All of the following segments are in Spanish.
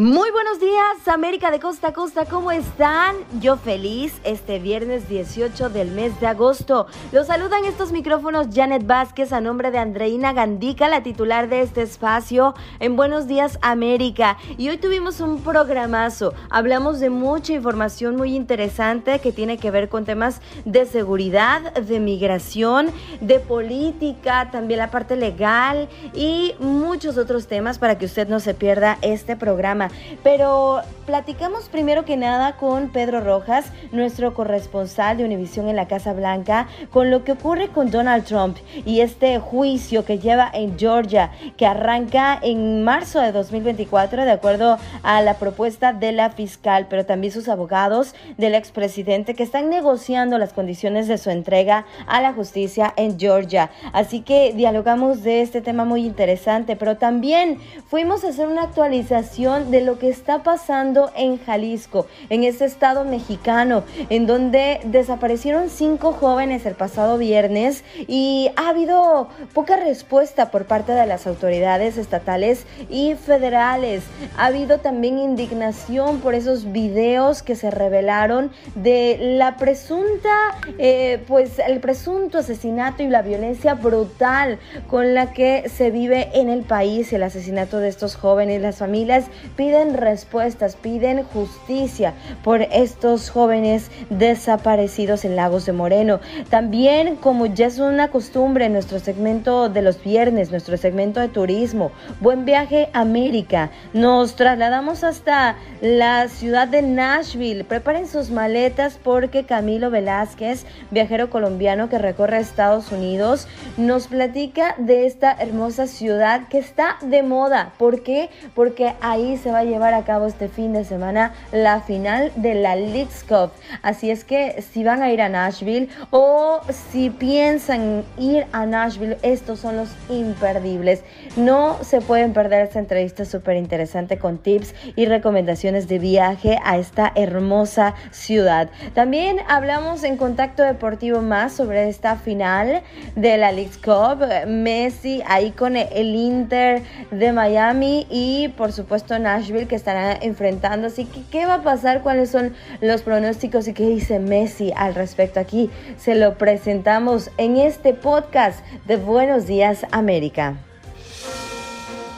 Muy buenos días, América de Costa a Costa, ¿cómo están? Yo feliz este viernes 18 del mes de agosto. Los saludan estos micrófonos Janet Vázquez a nombre de Andreina Gandica, la titular de este espacio en Buenos Días América. Y hoy tuvimos un programazo. Hablamos de mucha información muy interesante que tiene que ver con temas de seguridad, de migración, de política, también la parte legal y muchos otros temas para que usted no se pierda este programa. Pero platicamos primero que nada con Pedro Rojas, nuestro corresponsal de Univisión en la Casa Blanca, con lo que ocurre con Donald Trump y este juicio que lleva en Georgia, que arranca en marzo de 2024, de acuerdo a la propuesta de la fiscal, pero también sus abogados del expresidente que están negociando las condiciones de su entrega a la justicia en Georgia. Así que dialogamos de este tema muy interesante, pero también fuimos a hacer una actualización de lo que está pasando en Jalisco, en ese estado mexicano, en donde desaparecieron cinco jóvenes el pasado viernes y ha habido poca respuesta por parte de las autoridades estatales y federales. Ha habido también indignación por esos videos que se revelaron de la presunta, eh, pues el presunto asesinato y la violencia brutal con la que se vive en el país, el asesinato de estos jóvenes, las familias piden respuestas, piden justicia por estos jóvenes desaparecidos en Lagos de Moreno. También, como ya es una costumbre en nuestro segmento de los viernes, nuestro segmento de turismo, Buen Viaje América, nos trasladamos hasta la ciudad de Nashville. Preparen sus maletas porque Camilo Velázquez, viajero colombiano que recorre Estados Unidos, nos platica de esta hermosa ciudad que está de moda. ¿Por qué? Porque ahí se va a llevar a cabo este fin de semana la final de la Leagues Cup. Así es que si van a ir a Nashville o si piensan ir a Nashville, estos son los imperdibles. No se pueden perder esta entrevista súper interesante con tips y recomendaciones de viaje a esta hermosa ciudad. También hablamos en Contacto Deportivo más sobre esta final de la Leagues Cup. Messi ahí con el Inter de Miami y por supuesto Nashville que estarán enfrentando. Así que, ¿qué va a pasar? ¿Cuáles son los pronósticos y qué dice Messi al respecto? Aquí se lo presentamos en este podcast de Buenos Días América.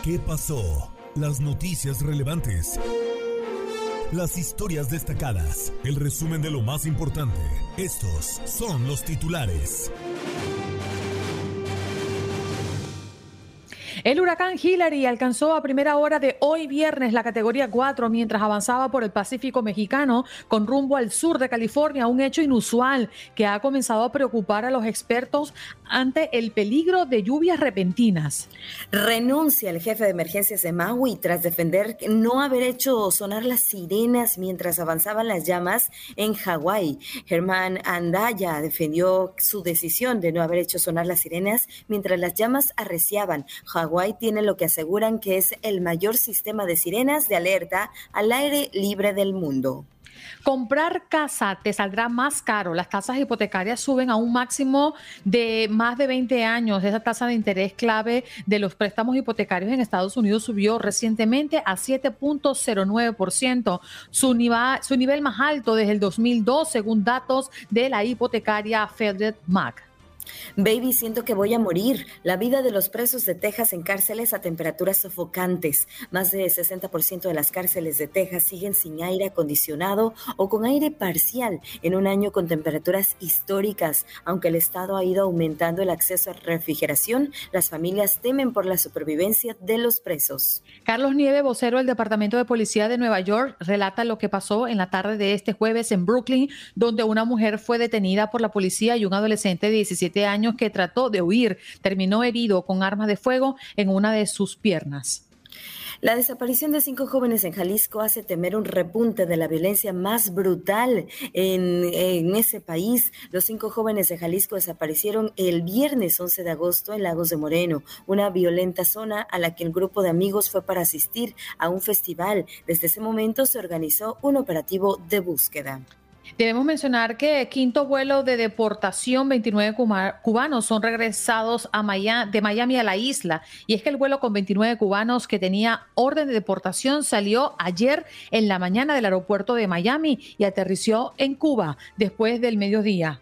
¿Qué pasó? Las noticias relevantes. Las historias destacadas. El resumen de lo más importante. Estos son los titulares. El huracán Hillary alcanzó a primera hora de hoy viernes la categoría 4 mientras avanzaba por el Pacífico mexicano con rumbo al sur de California, un hecho inusual que ha comenzado a preocupar a los expertos ante el peligro de lluvias repentinas. Renuncia el jefe de emergencias de Maui tras defender no haber hecho sonar las sirenas mientras avanzaban las llamas en Hawái. Germán Andaya defendió su decisión de no haber hecho sonar las sirenas mientras las llamas arreciaban. Hawái tiene lo que aseguran que es el mayor sistema de sirenas de alerta al aire libre del mundo. Comprar casa te saldrá más caro. Las tasas hipotecarias suben a un máximo de más de 20 años. Esa tasa de interés clave de los préstamos hipotecarios en Estados Unidos subió recientemente a 7.09%, su, su nivel más alto desde el 2002, según datos de la hipotecaria Fed Mac. Baby, siento que voy a morir. La vida de los presos de Texas en cárceles a temperaturas sofocantes. Más de 60% de las cárceles de Texas siguen sin aire acondicionado o con aire parcial en un año con temperaturas históricas. Aunque el Estado ha ido aumentando el acceso a refrigeración, las familias temen por la supervivencia de los presos. Carlos Nieve, vocero del Departamento de Policía de Nueva York, relata lo que pasó en la tarde de este jueves en Brooklyn, donde una mujer fue detenida por la policía y un adolescente de 17 años que trató de huir terminó herido con armas de fuego en una de sus piernas. La desaparición de cinco jóvenes en Jalisco hace temer un repunte de la violencia más brutal en, en, ese país. Los cinco jóvenes de Jalisco desaparecieron el viernes 11 de agosto en Lagos de Moreno, una violenta zona a la que el grupo de amigos fue para asistir a un festival. Desde ese momento se organizó un operativo de búsqueda. Debemos mencionar que quinto vuelo de deportación, 29 cubanos son regresados a de Miami a la isla. Y es que el vuelo con 29 cubanos que tenía orden de deportación salió ayer en la mañana del aeropuerto de Miami y aterrizó en Cuba después del mediodía.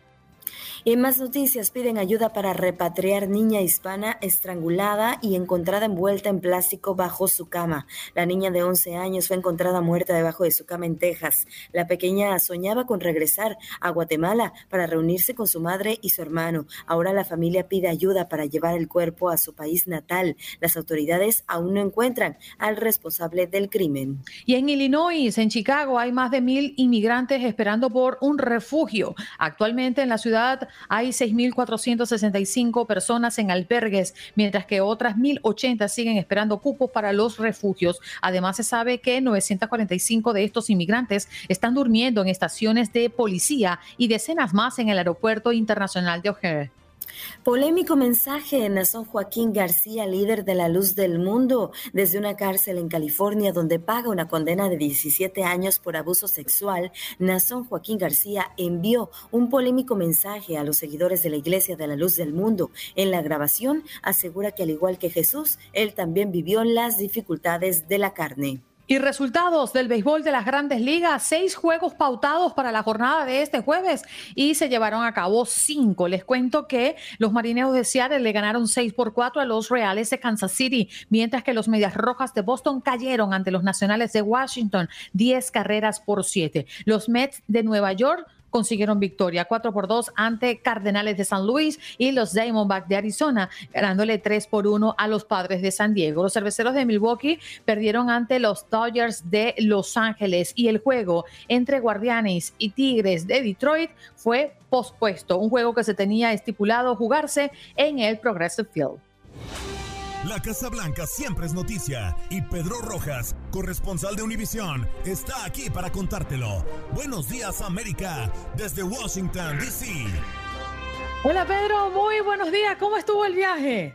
En más noticias, piden ayuda para repatriar niña hispana estrangulada y encontrada envuelta en plástico bajo su cama. La niña de 11 años fue encontrada muerta debajo de su cama en Texas. La pequeña soñaba con regresar a Guatemala para reunirse con su madre y su hermano. Ahora la familia pide ayuda para llevar el cuerpo a su país natal. Las autoridades aún no encuentran al responsable del crimen. Y en Illinois, en Chicago, hay más de mil inmigrantes esperando por un refugio. Actualmente en la ciudad hay 6.465 personas en albergues, mientras que otras 1.080 siguen esperando cupos para los refugios. Además, se sabe que 945 de estos inmigrantes están durmiendo en estaciones de policía y decenas más en el aeropuerto internacional de O'Hare. Polémico mensaje en Nazón Joaquín García, líder de la luz del mundo, desde una cárcel en California donde paga una condena de 17 años por abuso sexual. Nazón Joaquín García envió un polémico mensaje a los seguidores de la Iglesia de la Luz del Mundo. En la grabación asegura que al igual que Jesús, él también vivió las dificultades de la carne. Y resultados del béisbol de las grandes ligas, seis juegos pautados para la jornada de este jueves y se llevaron a cabo cinco. Les cuento que los marineros de Seattle le ganaron seis por cuatro a los Reales de Kansas City, mientras que los Medias Rojas de Boston cayeron ante los Nacionales de Washington, diez carreras por siete. Los Mets de Nueva York consiguieron victoria 4 por 2 ante Cardenales de San Luis y los Diamondbacks de Arizona, ganándole 3 por 1 a los Padres de San Diego. Los cerveceros de Milwaukee perdieron ante los Dodgers de Los Ángeles y el juego entre Guardianes y Tigres de Detroit fue pospuesto, un juego que se tenía estipulado jugarse en el Progressive Field. La Casa Blanca siempre es noticia y Pedro Rojas, corresponsal de Univisión, está aquí para contártelo. Buenos días América, desde Washington, D.C. Hola Pedro, muy buenos días, ¿cómo estuvo el viaje?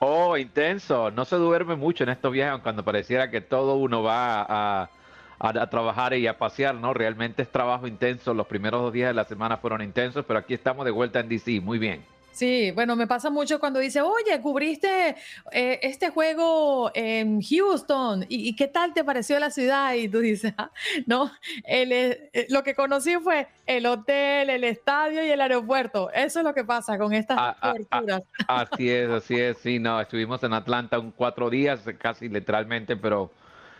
Oh, intenso, no se duerme mucho en estos viajes cuando pareciera que todo uno va a, a, trabajar y a pasear, ¿no? Realmente es trabajo intenso, los primeros dos días de la semana fueron intensos, pero aquí estamos de vuelta en D.C., muy bien. Sí, bueno, me pasa mucho cuando dice, oye, cubriste eh, este juego en Houston, ¿Y, qué tal te pareció la ciudad? Y tú dices, ah, no, eh, lo que conocí fue el hotel, el estadio y el aeropuerto. Eso es lo que pasa con estas ah, ah, coberturas. así es, así es, sí, no, estuvimos en Atlanta un cuatro días, casi literalmente, pero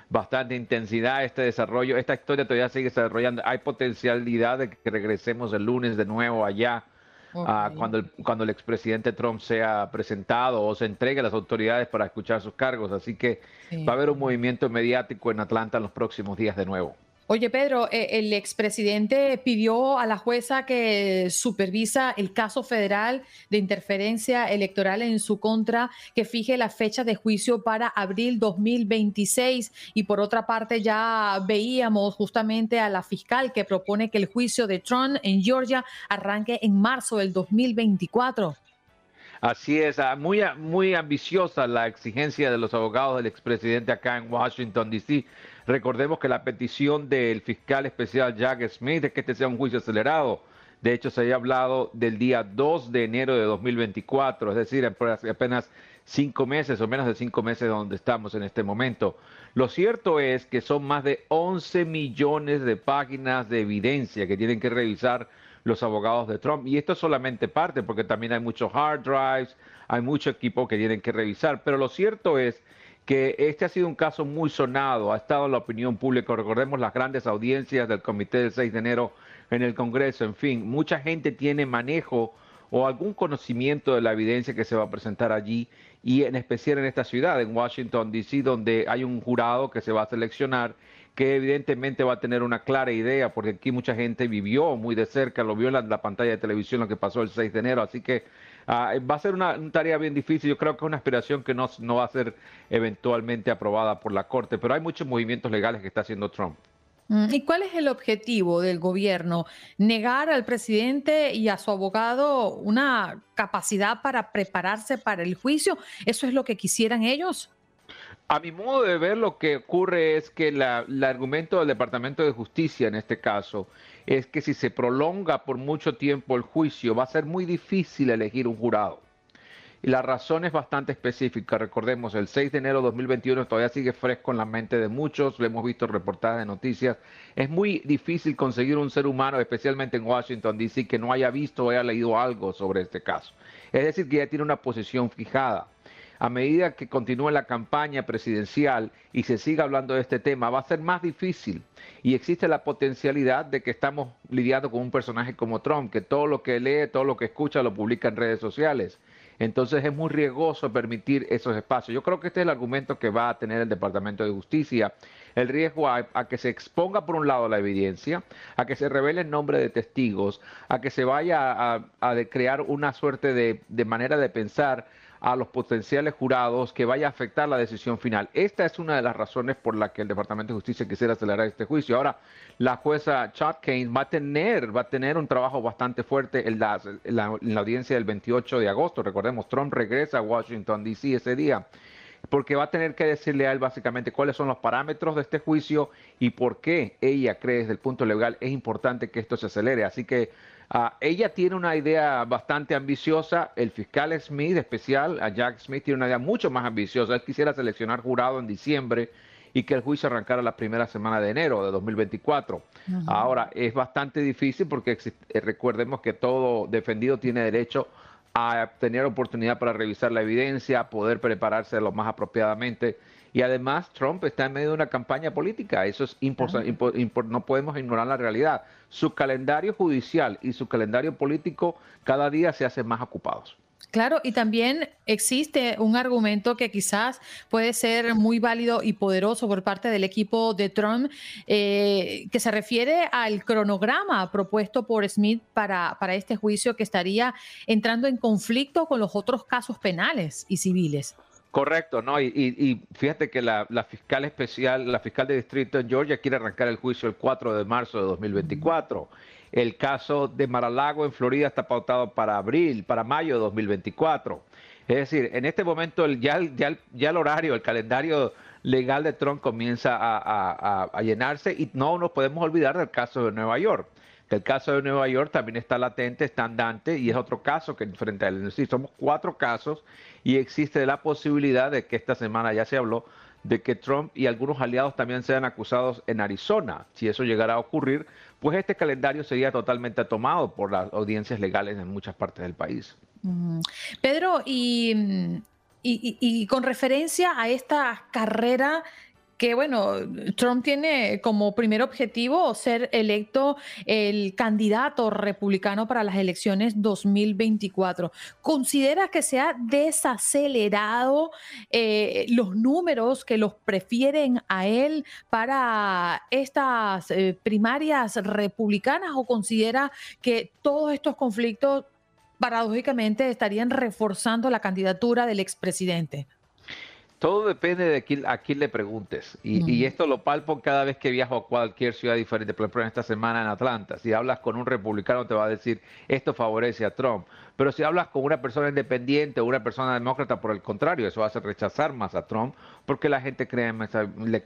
bastante intensidad este desarrollo. Esta historia todavía sigue desarrollando. Hay potencialidad de que regresemos el lunes de nuevo allá cuando, el, cuando el expresidente Trump sea presentado o se entregue a las autoridades para escuchar sus cargos. Así que va a haber un movimiento mediático en Atlanta en los próximos días de nuevo. Oye, Pedro, eh, el expresidente pidió a la jueza que supervisa el caso federal de interferencia electoral en su contra que fije la fecha de juicio para abril 2026. Y por otra parte, ya veíamos justamente a la fiscal que propone que el juicio de Trump en Georgia arranque en marzo del 2024. Así es, ah, muy, muy ambiciosa la exigencia de los abogados del expresidente acá en Washington, D.C. Recordemos que la petición del fiscal especial Jack Smith es que este sea un juicio acelerado. De hecho, se había hablado del día 2 de enero de 2024, es decir, apenas cinco meses o menos de cinco meses donde estamos en este momento. Lo cierto es que son más de 11 millones de páginas de evidencia que tienen que revisar los abogados de Trump. Y esto es solamente parte, porque también hay muchos hard drives, hay mucho equipo que tienen que revisar. Pero lo cierto es que este ha sido un caso muy sonado, ha estado en la opinión pública. Recordemos las grandes audiencias del comité del 6 de enero en el Congreso. En fin, mucha gente tiene manejo o algún conocimiento de la evidencia que se va a presentar allí y en especial en esta ciudad, en Washington, D.C., donde hay un jurado que se va a seleccionar que evidentemente va a tener una clara idea, porque aquí mucha gente vivió muy de cerca, lo vio en la, pantalla de televisión lo que pasó el 6 de enero, así que ah, va a ser una, tarea bien difícil, yo creo que es una aspiración que no, no va a ser eventualmente aprobada por la Corte, pero hay muchos movimientos legales que está haciendo Trump. Mm, ¿Y cuál es el objetivo del gobierno? ¿Negar al presidente y a su abogado una capacidad para prepararse para el juicio? ¿Eso es lo que quisieran ellos? A mi modo de ver, lo que ocurre es que el argumento del Departamento de Justicia en este caso es que si se prolonga por mucho tiempo el juicio, va a ser muy difícil elegir un jurado. Y la razón es bastante específica. Recordemos, el 6 de enero de 2021 todavía sigue fresco en la mente de muchos. Lo hemos visto en reportajes de noticias. Es muy difícil conseguir un ser humano, especialmente en Washington, D.C., que no haya visto o haya leído algo sobre este caso. Es decir, que ya tiene una posición fijada a medida que continúe la campaña presidencial y se siga hablando de este tema, va a ser más difícil. Y existe la potencialidad de que estamos lidiando con un personaje como Trump, que todo lo que lee, todo lo que escucha lo publica en redes sociales. Entonces es muy riesgoso permitir esos espacios. Yo creo que este es el argumento que va a tener el Departamento de Justicia. El riesgo a, que se exponga por un lado la evidencia, a que se revele el nombre de testigos, a que se vaya a, crear una suerte de manera de pensar a los potenciales jurados que vaya a afectar la decisión final. Esta es una de las razones por la que el Departamento de Justicia quisiera acelerar este juicio. Ahora, la jueza Chad Kane va a tener, va a tener un trabajo bastante fuerte en la, audiencia del 28 de agosto. Recordemos, Trump regresa a Washington, D.C. ese día porque va a tener que decirle a él básicamente cuáles son los parámetros de este juicio y por qué ella cree desde el punto legal es importante que esto se acelere. Así que Ah, ella tiene una idea bastante ambiciosa. El fiscal Smith, especial, a Jack Smith, tiene una idea mucho más ambiciosa. Él quisiera seleccionar jurado en diciembre y que el juicio arrancara la primera semana de enero de 2024. Ahora, es bastante difícil porque eh, recordemos que todo defendido tiene derecho a tener oportunidad para revisar la evidencia, poder prepararse lo más apropiadamente. Y además Trump está en medio de una campaña política. Eso es importante. no podemos ignorar la realidad. Su calendario judicial y su calendario político cada día se hacen más ocupados. Claro, y también existe un argumento que quizás puede ser muy válido y poderoso por parte del equipo de Trump, eh, que se refiere al cronograma propuesto por Smith para, para este juicio que estaría entrando en conflicto con los otros casos penales y civiles. Correcto, ¿no? Y, fíjate que la, fiscal especial, la fiscal de distrito en Georgia quiere arrancar el juicio el 4 de marzo de 2024. El caso de Maralago en Florida está pautado para abril, para mayo de 2024. Es decir, en este momento ya, ya, ya el horario, el calendario legal de Trump comienza a, llenarse y no nos podemos olvidar del caso de Nueva York. El caso de Nueva York también está latente, está andante y es otro caso que frente a él. Sí, somos cuatro casos y existe la posibilidad de que esta semana ya se habló de que Trump y algunos aliados también sean acusados en Arizona. Si eso llegara a ocurrir, pues este calendario sería totalmente tomado por las audiencias legales en muchas partes del país. Pedro, y, y, con referencia a esta carrera que bueno, Trump tiene como primer objetivo ser electo el candidato republicano para las elecciones 2024. ¿Considera que se ha desacelerado eh, los números que los prefieren a él para estas eh, primarias republicanas o considera que todos estos conflictos paradójicamente estarían reforzando la candidatura del expresidente? Todo depende de a quién le preguntes. Y, esto lo palpo cada vez que viajo a cualquier ciudad diferente. Por ejemplo, en esta semana en Atlanta. Si hablas con un republicano, te va a decir esto favorece a Trump. Pero si hablas con una persona independiente o una persona demócrata, por el contrario, eso hace rechazar más a Trump porque la gente cree más,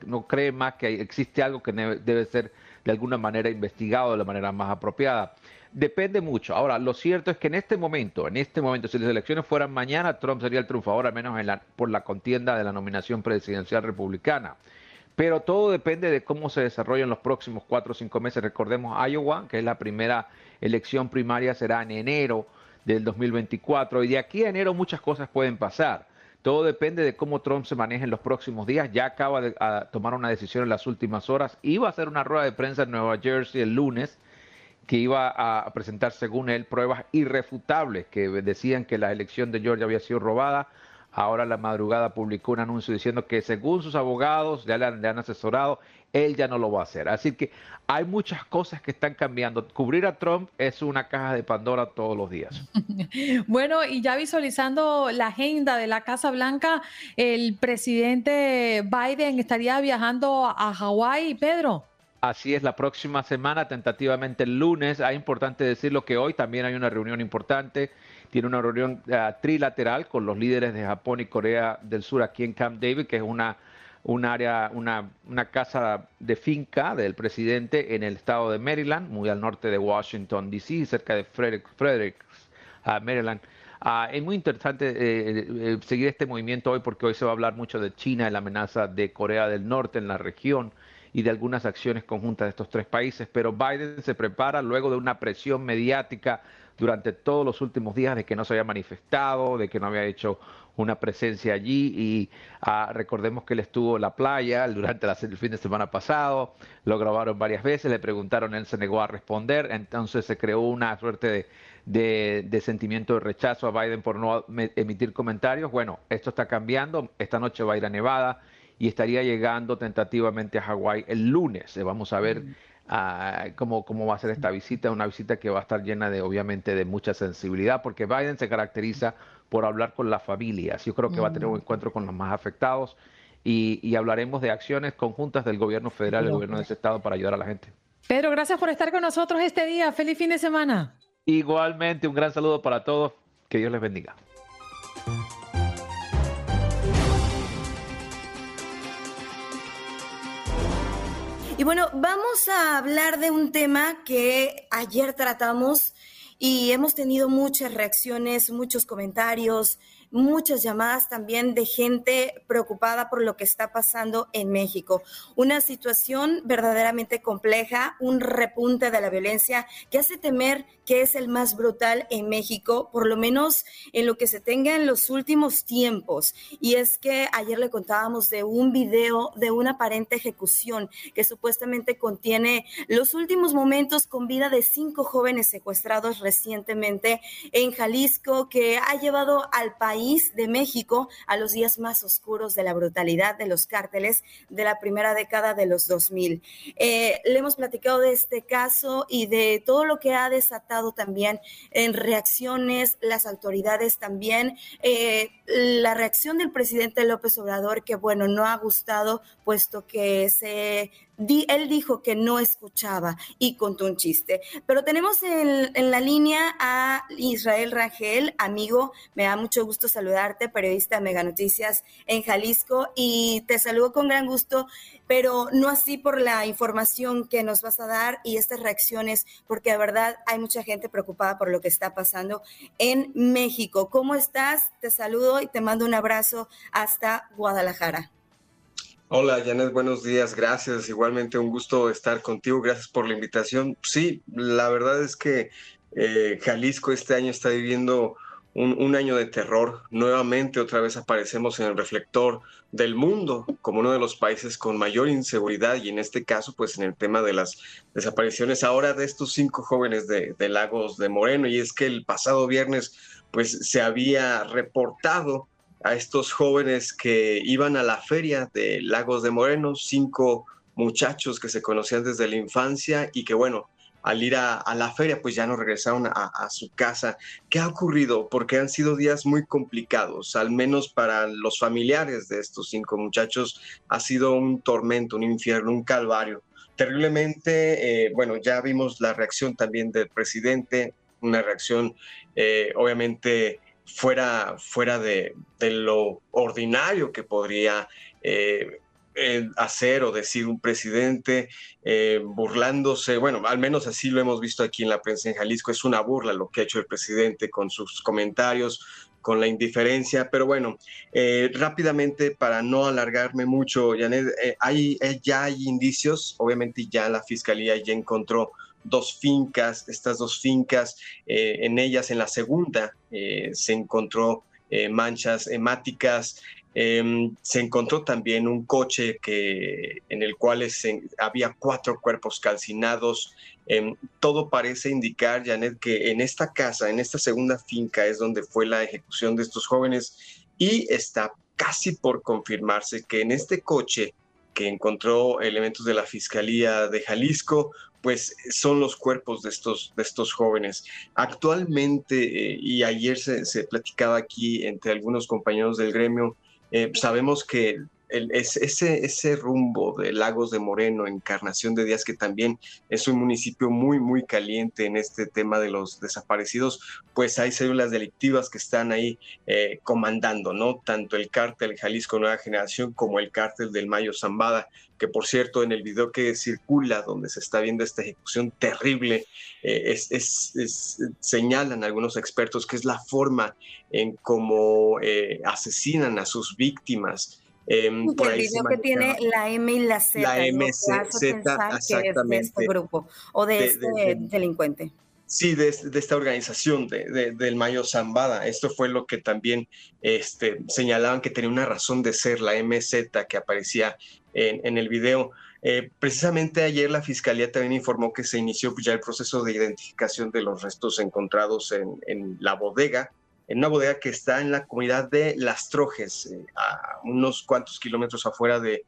no cree más que existe algo que debe ser de alguna manera investigado de la manera más apropiada. Depende mucho. Ahora, lo cierto es que en este momento, en este momento, si las elecciones fueran mañana, Trump sería el triunfador, al menos por la contienda de la nominación presidencial republicana. Pero todo depende de cómo se desarrollen los próximos cuatro o cinco meses. Recordemos Iowa, que es la primera elección primaria, será en enero del 2024. Y de aquí a enero muchas cosas pueden pasar. Todo depende de cómo Trump se maneje en los próximos días. Ya acaba de tomar una decisión en las últimas horas. Iba a hacer una rueda de prensa en Nueva Jersey el lunes que iba a presentar, según él, pruebas irrefutables que decían que la elección de Georgia había sido robada. Ahora la madrugada publicó un anuncio diciendo que según sus abogados ya le han, asesorado, él ya no lo va a hacer. Así que hay muchas cosas que están cambiando. Cubrir a Trump es una caja de Pandora todos los días. bueno, y ya visualizando la agenda de la Casa Blanca, el presidente Biden estaría viajando a Hawái, Pedro. Así es, la próxima semana, tentativamente el lunes. Hay importante decirlo que hoy también hay una reunión importante tiene una reunión eh, trilateral con los líderes de Japón y Corea del Sur aquí en Camp David, que es una, un área, una, una casa de finca del presidente en el estado de Maryland, muy al norte de Washington, D.C., cerca de Fredericks, uh, Maryland. Uh, es muy interesante eh, eh, seguir este movimiento hoy porque hoy se va a hablar mucho de China y la amenaza de Corea del Norte en la región y de algunas acciones conjuntas de estos tres países, pero Biden se prepara luego de una presión mediática durante todos los últimos días de que no se había manifestado, de que no había hecho una presencia allí. Y ah, recordemos que él estuvo en la playa durante el fin de semana pasado, lo grabaron varias veces, le preguntaron, él se negó a responder, entonces se creó una suerte de, de, sentimiento de rechazo a Biden por no emitir comentarios. Bueno, esto está cambiando, esta noche va a ir a Nevada y estaría llegando tentativamente a Hawái el lunes. Vamos a ver. Mm cómo, cómo va a ser esta visita, una visita que va a estar llena de, obviamente, de mucha sensibilidad, porque Biden se caracteriza por hablar con las familias. Yo creo que va a tener un mm. encuentro con los más afectados y, hablaremos de acciones conjuntas del gobierno federal y del gobierno de ese estado para ayudar a la gente. Pedro, gracias por estar con nosotros este día. Feliz fin de semana. Igualmente, un gran saludo para todos. Que Dios les bendiga. Y bueno, vamos a hablar de un tema que ayer tratamos y hemos tenido muchas reacciones, muchos comentarios, muchas llamadas también de gente preocupada por lo que está pasando en México. Una situación verdaderamente compleja, un repunte de la violencia que hace temer que es el más brutal en México, por lo menos en lo que se tenga en los últimos tiempos. Y es que ayer le contábamos de un video de una aparente ejecución que supuestamente contiene los últimos momentos con vida de cinco jóvenes secuestrados recientemente en Jalisco que ha llevado al país de México a los días más oscuros de la brutalidad de los cárteles de la primera década de los 2000. Eh, le hemos platicado de este caso y de todo lo que ha desatado también en reacciones, las autoridades también, eh, la reacción del presidente López Obrador, que bueno, no ha gustado, puesto que se él dijo que no escuchaba y contó un chiste. Pero tenemos en, en, la línea a Israel Rangel, amigo, me da mucho gusto saludarte, periodista de Mega Noticias en Jalisco, y te saludo con gran gusto, pero no así por la información que nos vas a dar y estas reacciones, porque de verdad hay mucha gente preocupada por lo que está pasando en México. ¿Cómo estás? Te saludo y te mando un abrazo hasta Guadalajara. Hola Janet, buenos días, gracias. Igualmente un gusto estar contigo, gracias por la invitación. Sí, la verdad es que eh, Jalisco este año está viviendo un, año de terror. Nuevamente otra vez aparecemos en el reflector del mundo como uno de los países con mayor inseguridad y en este caso pues en el tema de las desapariciones ahora de estos cinco jóvenes de, de Lagos de Moreno y es que el pasado viernes pues se había reportado a estos jóvenes que iban a la feria de Lagos de Moreno, cinco muchachos que se conocían desde la infancia y que bueno, al ir a, la feria pues ya no regresaron a, su casa. ¿Qué ha ocurrido? Porque han sido días muy complicados, al menos para los familiares de estos cinco muchachos ha sido un tormento, un infierno, un calvario. Terriblemente, eh, bueno, ya vimos la reacción también del presidente, una reacción eh, obviamente fuera, fuera de, lo ordinario que podría eh, eh, hacer o decir un presidente eh, burlándose, bueno, al menos así lo hemos visto aquí en la prensa en Jalisco, es una burla lo que ha hecho el presidente con sus comentarios, con la indiferencia. Pero bueno, rápidamente, para no alargarme mucho, Janet, hay, ya hay indicios, obviamente ya la fiscalía ya encontró dos fincas, estas dos fincas, en ellas en la segunda se encontró manchas hemáticas, em, se encontró también un coche que, en el cual había cuatro cuerpos calcinados, Em, todo parece indicar, Janet, que en esta casa, en esta segunda finca, es donde fue la ejecución de estos jóvenes y está casi por confirmarse que en este coche que encontró elementos de la Fiscalía de Jalisco, pues son los cuerpos de estos, de estos jóvenes. Actualmente, eh, y ayer se, platicaba aquí entre algunos compañeros del gremio, eh, sabemos que ese, ese rumbo de Lagos de Moreno, Encarnación de Díaz, que también es un municipio muy, muy caliente en este tema de los desaparecidos, pues hay células delictivas que están ahí eh, comandando, ¿no? Tanto el cártel Jalisco Nueva Generación como el cártel del Mayo Zambada, que por cierto en el video que circula donde se está viendo esta ejecución terrible, eh, señalan algunos expertos que es la forma en cómo eh, asesinan a sus víctimas. Em, por el video que tiene la M y la Z. La M, Z, exactamente. de este grupo o de, este delincuente. Sí, de, esta organización de, del Mayo Zambada. Esto fue lo que también este, señalaban que tenía una razón de ser la MZ que aparecía en, en el video. Eh, precisamente ayer la Fiscalía también informó que se inició ya el proceso de identificación de los restos encontrados en, en la bodega en una bodega que está en la comunidad de Las Trojes, eh, a unos cuantos kilómetros afuera de,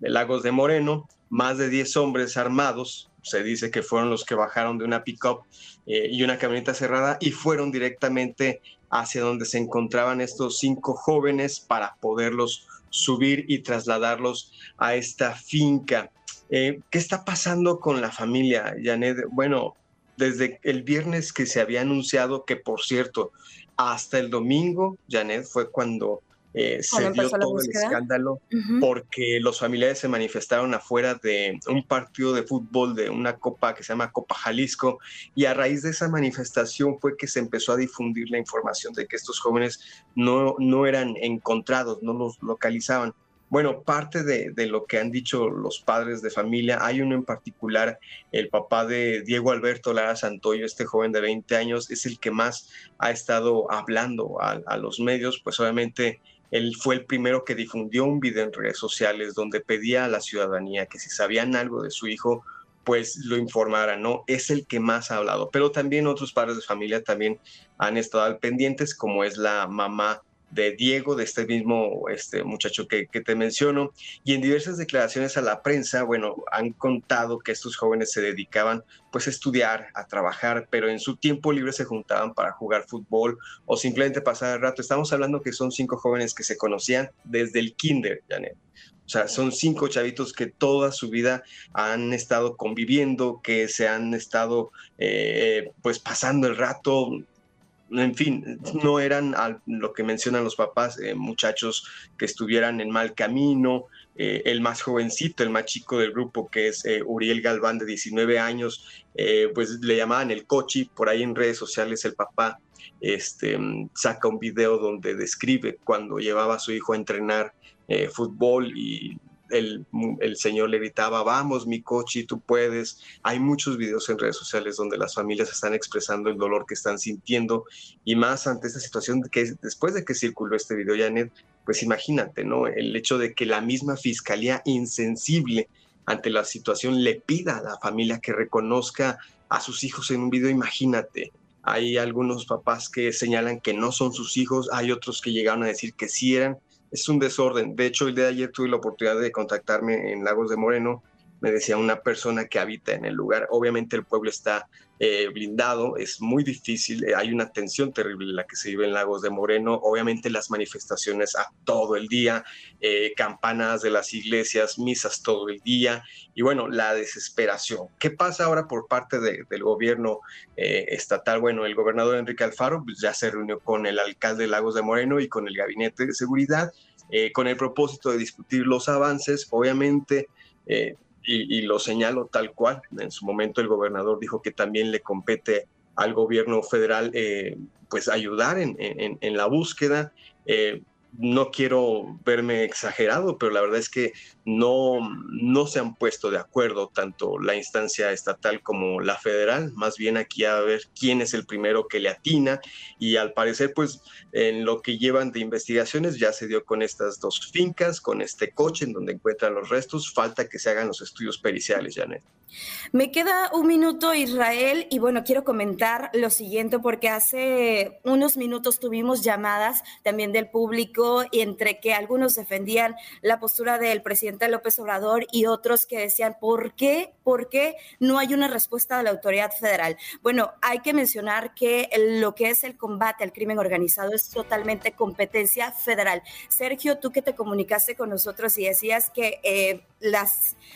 Lagos de Moreno, más de 10 hombres armados, se dice que fueron los que bajaron de una pick-up eh, y una camioneta cerrada y fueron directamente hacia donde se encontraban estos cinco jóvenes para poderlos subir y trasladarlos a esta finca. Eh, ¿Qué está pasando con la familia, Janet? Bueno, desde el viernes que se había anunciado que, por cierto, hasta el domingo, Janet, fue cuando eh, se dio todo el escándalo porque los familiares se manifestaron afuera de un partido de fútbol de una copa que se llama Copa Jalisco y a raíz de esa manifestación fue que se empezó a difundir la información de que estos jóvenes no, no eran encontrados, no los localizaban. Bueno, parte de, lo que han dicho los padres de familia, hay uno en particular, el papá de Diego Alberto Lara Santoyo, este joven de 20 años, es el que más ha estado hablando a, los medios, pues obviamente él fue el primero que difundió un video en redes sociales donde pedía a la ciudadanía que si sabían algo de su hijo, pues lo informaran, ¿no? Es el que más ha hablado, pero también otros padres de familia también han estado al pendientes, como es la mamá de Diego, de este mismo este muchacho que, te menciono, y en diversas declaraciones a la prensa, bueno, han contado que estos jóvenes se dedicaban pues a estudiar, a trabajar, pero en su tiempo libre se juntaban para jugar fútbol o simplemente pasar el rato. Estamos hablando que son cinco jóvenes que se conocían desde el kinder, Janet. O sea, son cinco chavitos que toda su vida han estado conviviendo, que se han estado eh, pues pasando el rato, en fin, no eran lo que mencionan los papás, eh, muchachos que estuvieran en mal camino. Eh, el más jovencito, el más chico del grupo, que es eh, Uriel Galván, de 19 años, pues le llamaban el cochi. Por ahí en redes sociales el papá este, saca un video donde describe cuando llevaba a su hijo a entrenar fútbol y el, señor le gritaba, vamos, mi coche, tú puedes. Hay muchos videos en redes sociales donde las familias están expresando el dolor que están sintiendo y más ante esta situación que después de que circuló este video, Janet, pues imagínate, ¿no? El hecho de que la misma fiscalía insensible ante la situación le pida a la familia que reconozca a sus hijos en un video, imagínate. Hay algunos papás que señalan que no son sus hijos, hay otros que llegaron a decir que sí eran es un desorden. De hecho, el día de ayer tuve la oportunidad de contactarme en Lagos de Moreno. Me decía una persona que habita en el lugar. Obviamente el pueblo está eh, blindado, es muy difícil, eh, hay una tensión terrible la que se vive en Lagos de Moreno, obviamente las manifestaciones a todo el día, eh, campanas de las iglesias, misas todo el día y bueno, la desesperación. ¿Qué pasa ahora por parte del gobierno estatal? Bueno, el gobernador Enrique Alfaro pues, ya se reunió con el alcalde de Lagos de Moreno y con el gabinete de seguridad con el propósito de discutir los avances, obviamente y, lo señalo tal cual. En su momento el gobernador dijo que también le compete al gobierno federal pues ayudar en, en la búsqueda no quiero verme exagerado, pero la verdad es que no, no se han puesto de acuerdo tanto la instancia estatal como la federal, más bien aquí a ver quién es el primero que le atina y al parecer pues en lo que llevan de investigaciones ya se dio con estas dos fincas, con este coche en donde encuentran los restos, falta que se hagan los estudios periciales, Janet. Me queda un minuto, Israel, y bueno, quiero comentar lo siguiente porque hace unos minutos tuvimos llamadas también del público entre que algunos defendían la postura del presidente López Obrador y otros que decían, ¿por qué? ¿Por qué no hay una respuesta de la autoridad federal? Bueno, hay que mencionar que lo que es el combate al crimen organizado es totalmente competencia federal. Sergio, tú que te comunicaste con nosotros y decías que eh,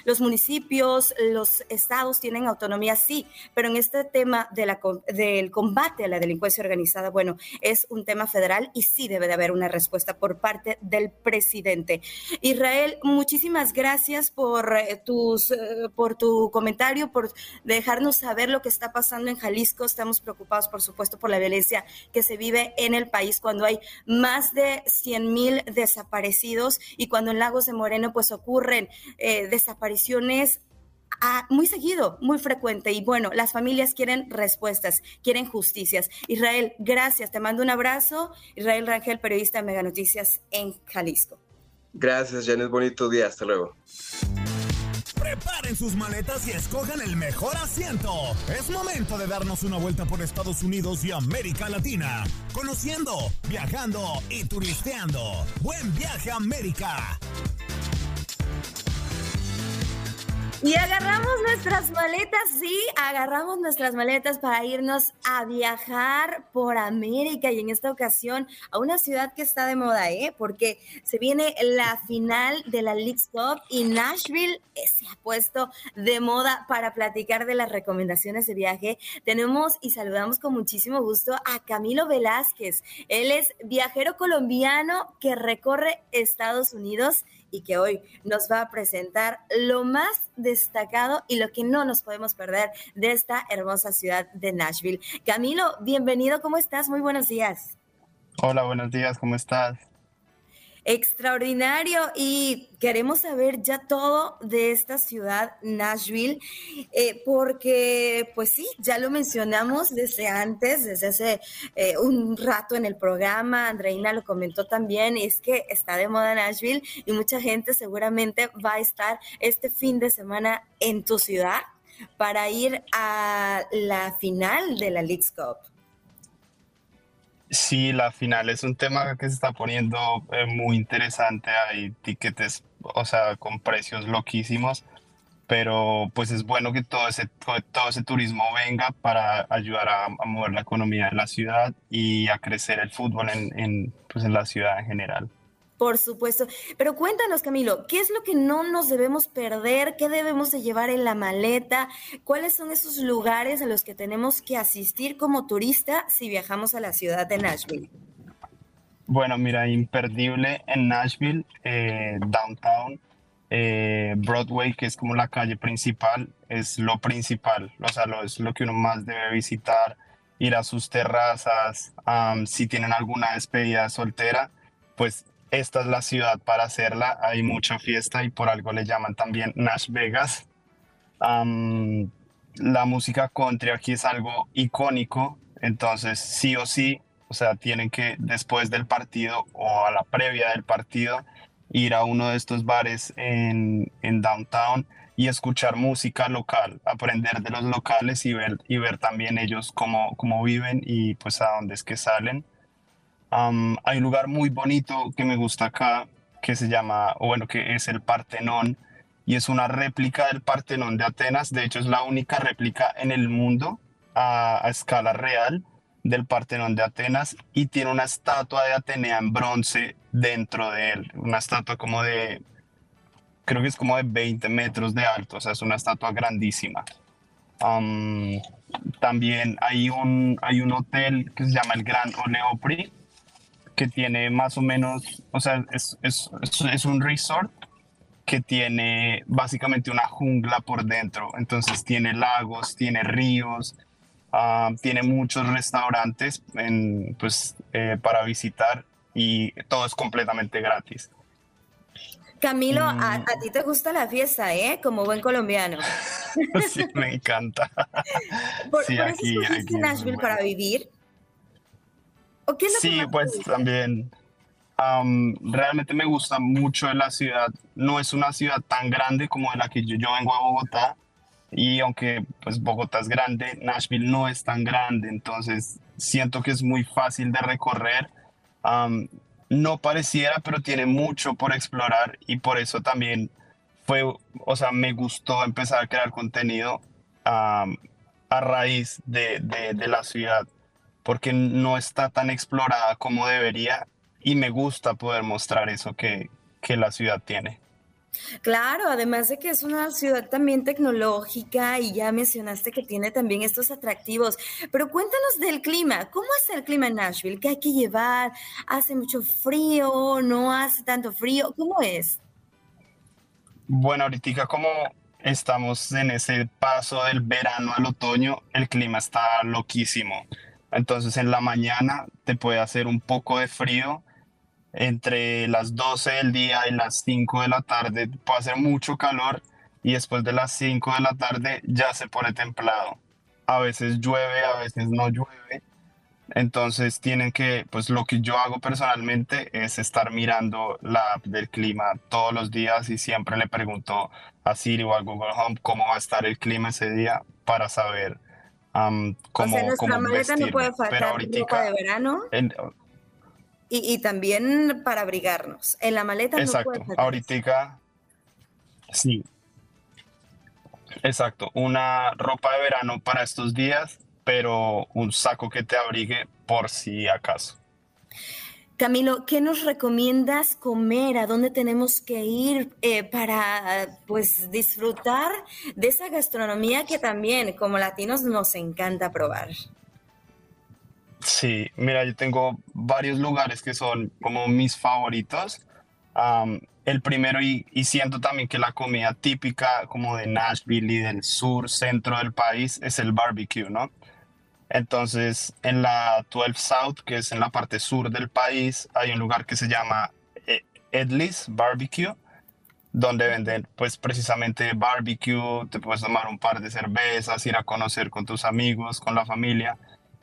los municipios, los estados tienen autonomía, sí, pero en este tema del combate a la delincuencia organizada, bueno, es un tema federal y sí debe de haber una respuesta por parte del presidente. Israel, muchísimas gracias por, eh, tus, eh, por tu comentario, por dejarnos saber lo que está pasando en Jalisco. Estamos preocupados, por supuesto, por la violencia que se vive en el país cuando hay más de 100 mil desaparecidos y cuando en Lagos de Moreno pues ocurren eh, desapariciones muy seguido, muy frecuente. Y bueno, las familias quieren respuestas, quieren justicias. Israel, gracias. Te mando un abrazo. Israel Rangel, periodista de Mega Noticias en Jalisco. Gracias, Janet. Bonito día. Hasta luego. Preparen sus maletas y escojan el mejor asiento. Es momento de darnos una vuelta por Estados Unidos y América Latina. Conociendo, viajando y turisteando. Buen viaje a América. Y agarramos nuestras maletas, sí, agarramos nuestras maletas para irnos a viajar por América y en esta ocasión a una ciudad que está de moda, ¿eh? Porque se viene la final de la League Cup y Nashville se ha puesto de moda para platicar de las recomendaciones de viaje. Tenemos y saludamos con muchísimo gusto a Camilo Velázquez. Él es viajero colombiano que recorre Estados Unidos y que hoy nos va a presentar lo más destacado y lo que no nos podemos perder de esta hermosa ciudad de Nashville. Camilo, bienvenido, ¿cómo estás? Muy buenos días. Hola, buenos días, ¿cómo estás? Extraordinario y queremos saber ya todo de esta ciudad, Nashville, eh, porque pues sí, ya lo mencionamos desde antes, desde hace eh, un rato en el programa, Andreina lo comentó también, es que está de moda Nashville y mucha gente seguramente va a estar este fin de semana en tu ciudad para ir a la final de la League's Cup. Sí, la final es un tema que se está poniendo eh, muy interesante. Hay tickets, o sea, con precios loquísimos, pero pues es bueno que todo ese, todo ese turismo venga para ayudar a, mover la economía de la ciudad y a crecer el fútbol en, en, pues en la ciudad en general. Por supuesto. Pero cuéntanos, Camilo, ¿qué es lo que no nos debemos perder? ¿Qué debemos de llevar en la maleta? ¿Cuáles son esos lugares a los que tenemos que asistir como turista si viajamos a la ciudad de Nashville? Bueno, mira, imperdible en Nashville, eh, downtown, eh, Broadway, que es como la calle principal, es lo principal, o sea, lo, es lo que uno más debe visitar, ir a sus terrazas, si tienen alguna despedida soltera, pues esta es la ciudad para hacerla, hay mucha fiesta y por algo le llaman también Nash Vegas. la música country aquí es algo icónico, entonces sí o sí, o sea, tienen que después del partido o a la previa del partido ir a uno de estos bares en, en downtown y escuchar música local, aprender de los locales y ver, y ver también ellos cómo, cómo viven y pues a dónde es que salen hay un lugar muy bonito que me gusta acá, que se llama, bueno, que es el Partenón, y es una réplica del Partenón de Atenas. De hecho, es la única réplica en el mundo a, escala real del Partenón de Atenas y tiene una estatua de Atenea en bronce dentro de él, una estatua como de, creo que es como de 20 metros de alto, o sea, es una estatua grandísima. también hay un, hay un hotel que se llama el Gran Ole Opry, que tiene más o menos, o sea, es, es, es, un resort que tiene básicamente una jungla por dentro. Entonces tiene lagos, tiene ríos, Ah, tiene muchos restaurantes en, pues, eh, para visitar y todo es completamente gratis. Camilo, a, mm. ti te gusta la fiesta, ¿eh? Como buen colombiano. sí, me encanta. ¿Por, sí, aquí, Nashville para vivir? ¿O qué sí, pues también. realmente me gusta mucho de la ciudad. No es una ciudad tan grande como de la que yo, yo vengo a Bogotá. Y aunque pues Bogotá es grande, Nashville no es tan grande. Entonces siento que es muy fácil de recorrer no pareciera, pero tiene mucho por explorar y por eso también fue, o sea, me gustó empezar a crear contenido a raíz de, la ciudad, porque no está tan explorada como debería y me gusta poder mostrar eso que, que la ciudad tiene. Claro, además de que es una ciudad también tecnológica y ya mencionaste que tiene también estos atractivos, pero cuéntanos del clima, ¿cómo es el clima en Nashville? ¿Qué hay que llevar? ¿Hace mucho frío? ¿No hace tanto frío? ¿Cómo es? Bueno, ahorita como estamos en ese paso del verano al otoño, el clima está loquísimo. Entonces en la mañana te puede hacer un poco de frío, entre las 12 del día y las 5 de la tarde puede hacer mucho calor y después de las 5 de la tarde ya se pone templado. A veces llueve, a veces no llueve. Entonces tienen que, pues lo que yo hago personalmente es estar mirando la app del clima todos los días y siempre le pregunto a Siri o a Google Home cómo va a estar el clima ese día para saber um, cómo, o sea, cómo maleta no puede faltar ropa de verano. Y, también para abrigarnos. En la maleta Exacto. no Ahorita, sí. Exacto. Una ropa de verano para estos días, pero un saco que te abrigue por si acaso. Camilo, ¿qué nos recomiendas comer? ¿A dónde tenemos que ir eh, para pues disfrutar de esa gastronomía que también como latinos nos encanta probar? Sí, mira, yo tengo varios lugares que son como mis favoritos. el primero, y, siento también que la comida típica como de Nashville y del sur, centro del país, es el barbecue, ¿no? Entonces, en la 12 South, que es en la parte sur del país, hay un lugar que se llama eh, Edley's Barbecue, donde venden pues precisamente barbecue, te puedes tomar un par de cervezas, ir a conocer con tus amigos, con la familia.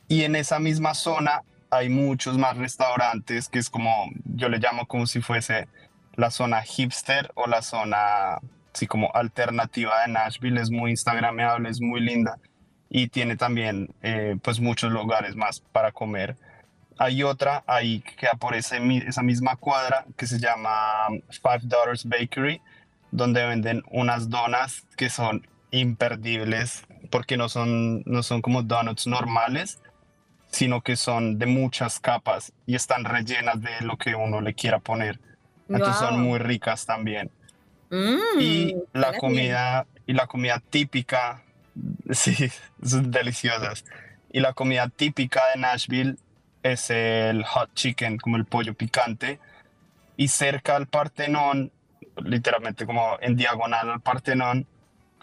Y en esa misma zona hay muchos más restaurantes que es como, yo le llamo como si fuese la zona hipster o la zona, así como alternativa de Nashville. Es muy instagramable, es muy linda y tiene también eh, pues muchos lugares más para comer. Hay otra ahí que queda por ese, esa misma cuadra que se llama Five Daughters Bakery, donde venden unas donas que son imperdibles porque no son, no son como donuts normales, sino que son de muchas capas y están rellenas de lo que uno le quiera poner. Entonces son muy ricas también. Mm, y la comida y la comida típica, sí, son deliciosas. Y la comida típica de Nashville es el hot chicken, como el pollo picante. Y cerca al Partenón, literalmente como en diagonal al Partenón,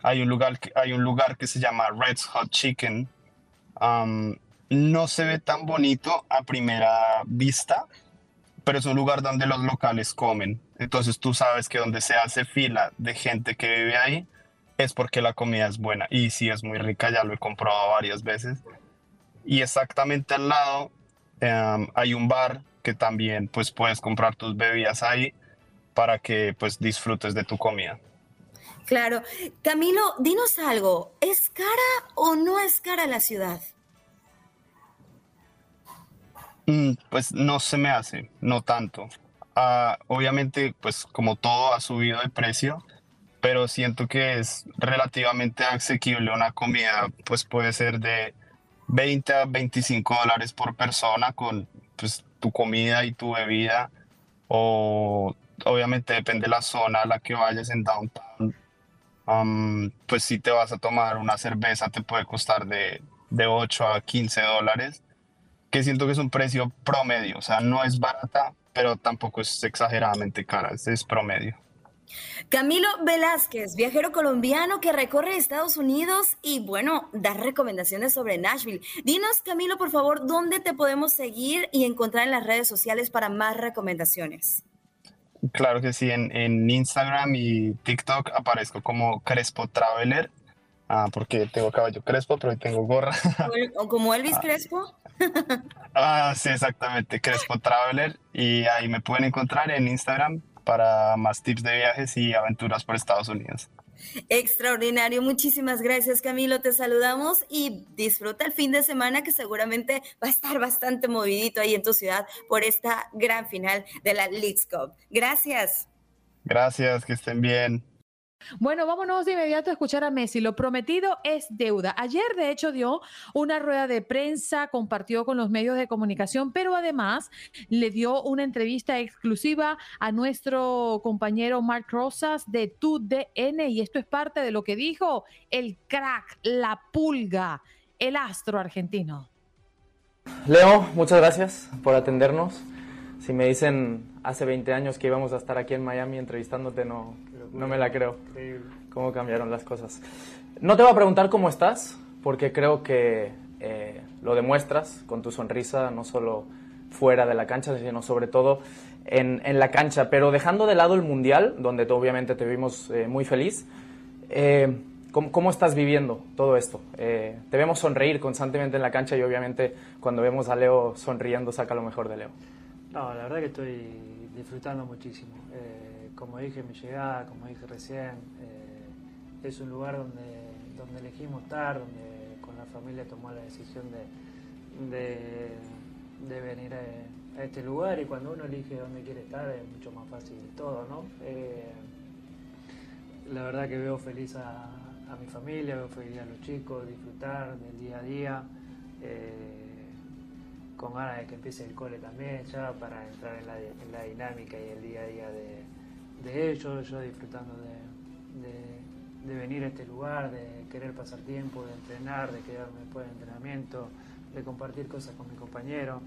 hay un lugar, hay un lugar que se llama Red's Hot Chicken. No se ve tan bonito a primera vista, pero es un lugar donde los locales comen. Entonces tú sabes que donde se hace fila de gente que vive ahí es porque la comida es buena. Y sí es muy rica, ya lo he comprobado varias veces. Y exactamente al lado em, hay un bar que también pues puedes comprar tus bebidas ahí para que pues disfrutes de tu comida. Claro. Camilo, dinos algo, ¿es cara o no es cara la ciudad? Mm, pues no se me hace, no tanto. Ah, obviamente, pues como todo ha subido de precio, pero siento que es relativamente asequible una comida, pues puede ser de 20 a 25 dólares por persona con pues, tu comida y tu bebida, o obviamente depende de la zona a la que vayas en downtown. pues si te vas a tomar una cerveza te puede costar de, de 8 a 15 dólares que siento que es un precio promedio, o sea, no es barata, pero tampoco es exageradamente cara, es promedio. Camilo Velázquez, viajero colombiano que recorre Estados Unidos y bueno, da recomendaciones sobre Nashville. Dinos, Camilo, por favor, ¿dónde te podemos seguir y encontrar en las redes sociales para más recomendaciones? Claro que sí, en, Instagram y TikTok aparezco como Crespo Traveler, ah, porque tengo caballo crespo, pero hoy tengo gorra. ¿O como Elvis ah. Crespo? ah, sí, exactamente, Crespo Traveler, y ahí me pueden encontrar en Instagram para más tips de viajes y aventuras por Estados Unidos. Extraordinario, muchísimas gracias Camilo, te saludamos y disfruta el fin de semana que seguramente va a estar bastante movidito ahí en tu ciudad por esta gran final de la Leagues Cup. Gracias. Gracias, que estén bien. Bueno, vámonos de inmediato a escuchar a Messi. Lo prometido es deuda. Ayer, de hecho, dio una rueda de prensa, compartió con los medios de comunicación, pero además le dio una entrevista exclusiva a nuestro compañero Mark Rosas de TUDN y esto es parte de lo que dijo el crack, la pulga, el astro argentino. Leo, muchas gracias por atendernos. Si me dicen hace 20 años que íbamos a estar aquí en Miami entrevistándote, no, no me la creo. Cómo cambiaron las cosas. No te voy a preguntar cómo estás, porque creo que eh, lo demuestras con tu sonrisa, no solo fuera de la cancha, sino sobre todo en, en la cancha. Pero dejando de lado el Mundial, donde tú, obviamente te vimos eh, muy feliz, eh, ¿cómo, ¿cómo, estás viviendo todo esto? te vemos sonreír constantemente en la cancha y obviamente cuando vemos a Leo sonriendo saca lo mejor de Leo. No, la verdad que estoy disfrutando muchísimo. Eh, como dije mi llegada, como dije recién, eh, es un lugar donde, donde elegimos estar, donde con la familia tomó la decisión de, de, venir a, este lugar y cuando uno elige dónde quiere estar es mucho más fácil todo, ¿no? Eh, la verdad que veo feliz a, a, mi familia, veo feliz a los chicos, disfrutar del día a día con ganas de que empiece el cole también, ya para entrar en la, dinámica y el día a día de, ellos, yo disfrutando de, venir a este lugar, de querer pasar tiempo, de entrenar, de quedarme después del entrenamiento, de compartir cosas con mi compañero,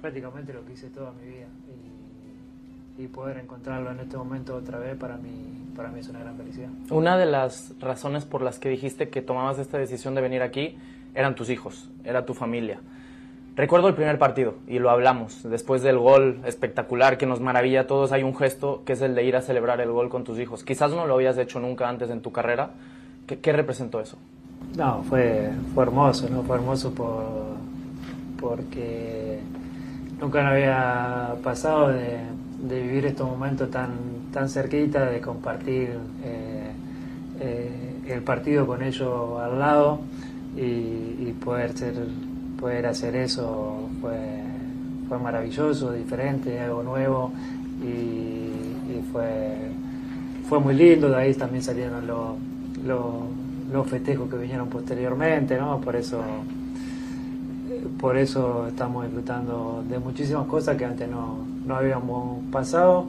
prácticamente lo que hice toda mi vida y, poder encontrarlo en este momento otra vez para mí, para mí es una gran felicidad. Una de las razones por las que dijiste que tomabas esta decisión de venir aquí eran tus hijos, era tu familia. Recuerdo el primer partido y lo hablamos. Después del gol espectacular que nos maravilla a todos, hay un gesto que es el de ir a celebrar el gol con tus hijos. Quizás no lo habías hecho nunca antes en tu carrera. ¿Qué, representó eso? No, fue, fue hermoso, ¿no? Fue hermoso por, porque nunca me había pasado de, vivir estos momentos tan, tan cerquita, de compartir eh, eh, el partido con ellos al lado y, y poder ser poder hacer eso fue, fue maravilloso, diferente, algo nuevo y, fue, fue muy lindo, de ahí también salieron los, los, festejos que vinieron posteriormente, ¿no? Por eso, por eso estamos disfrutando de muchísimas cosas que antes no, no habíamos pasado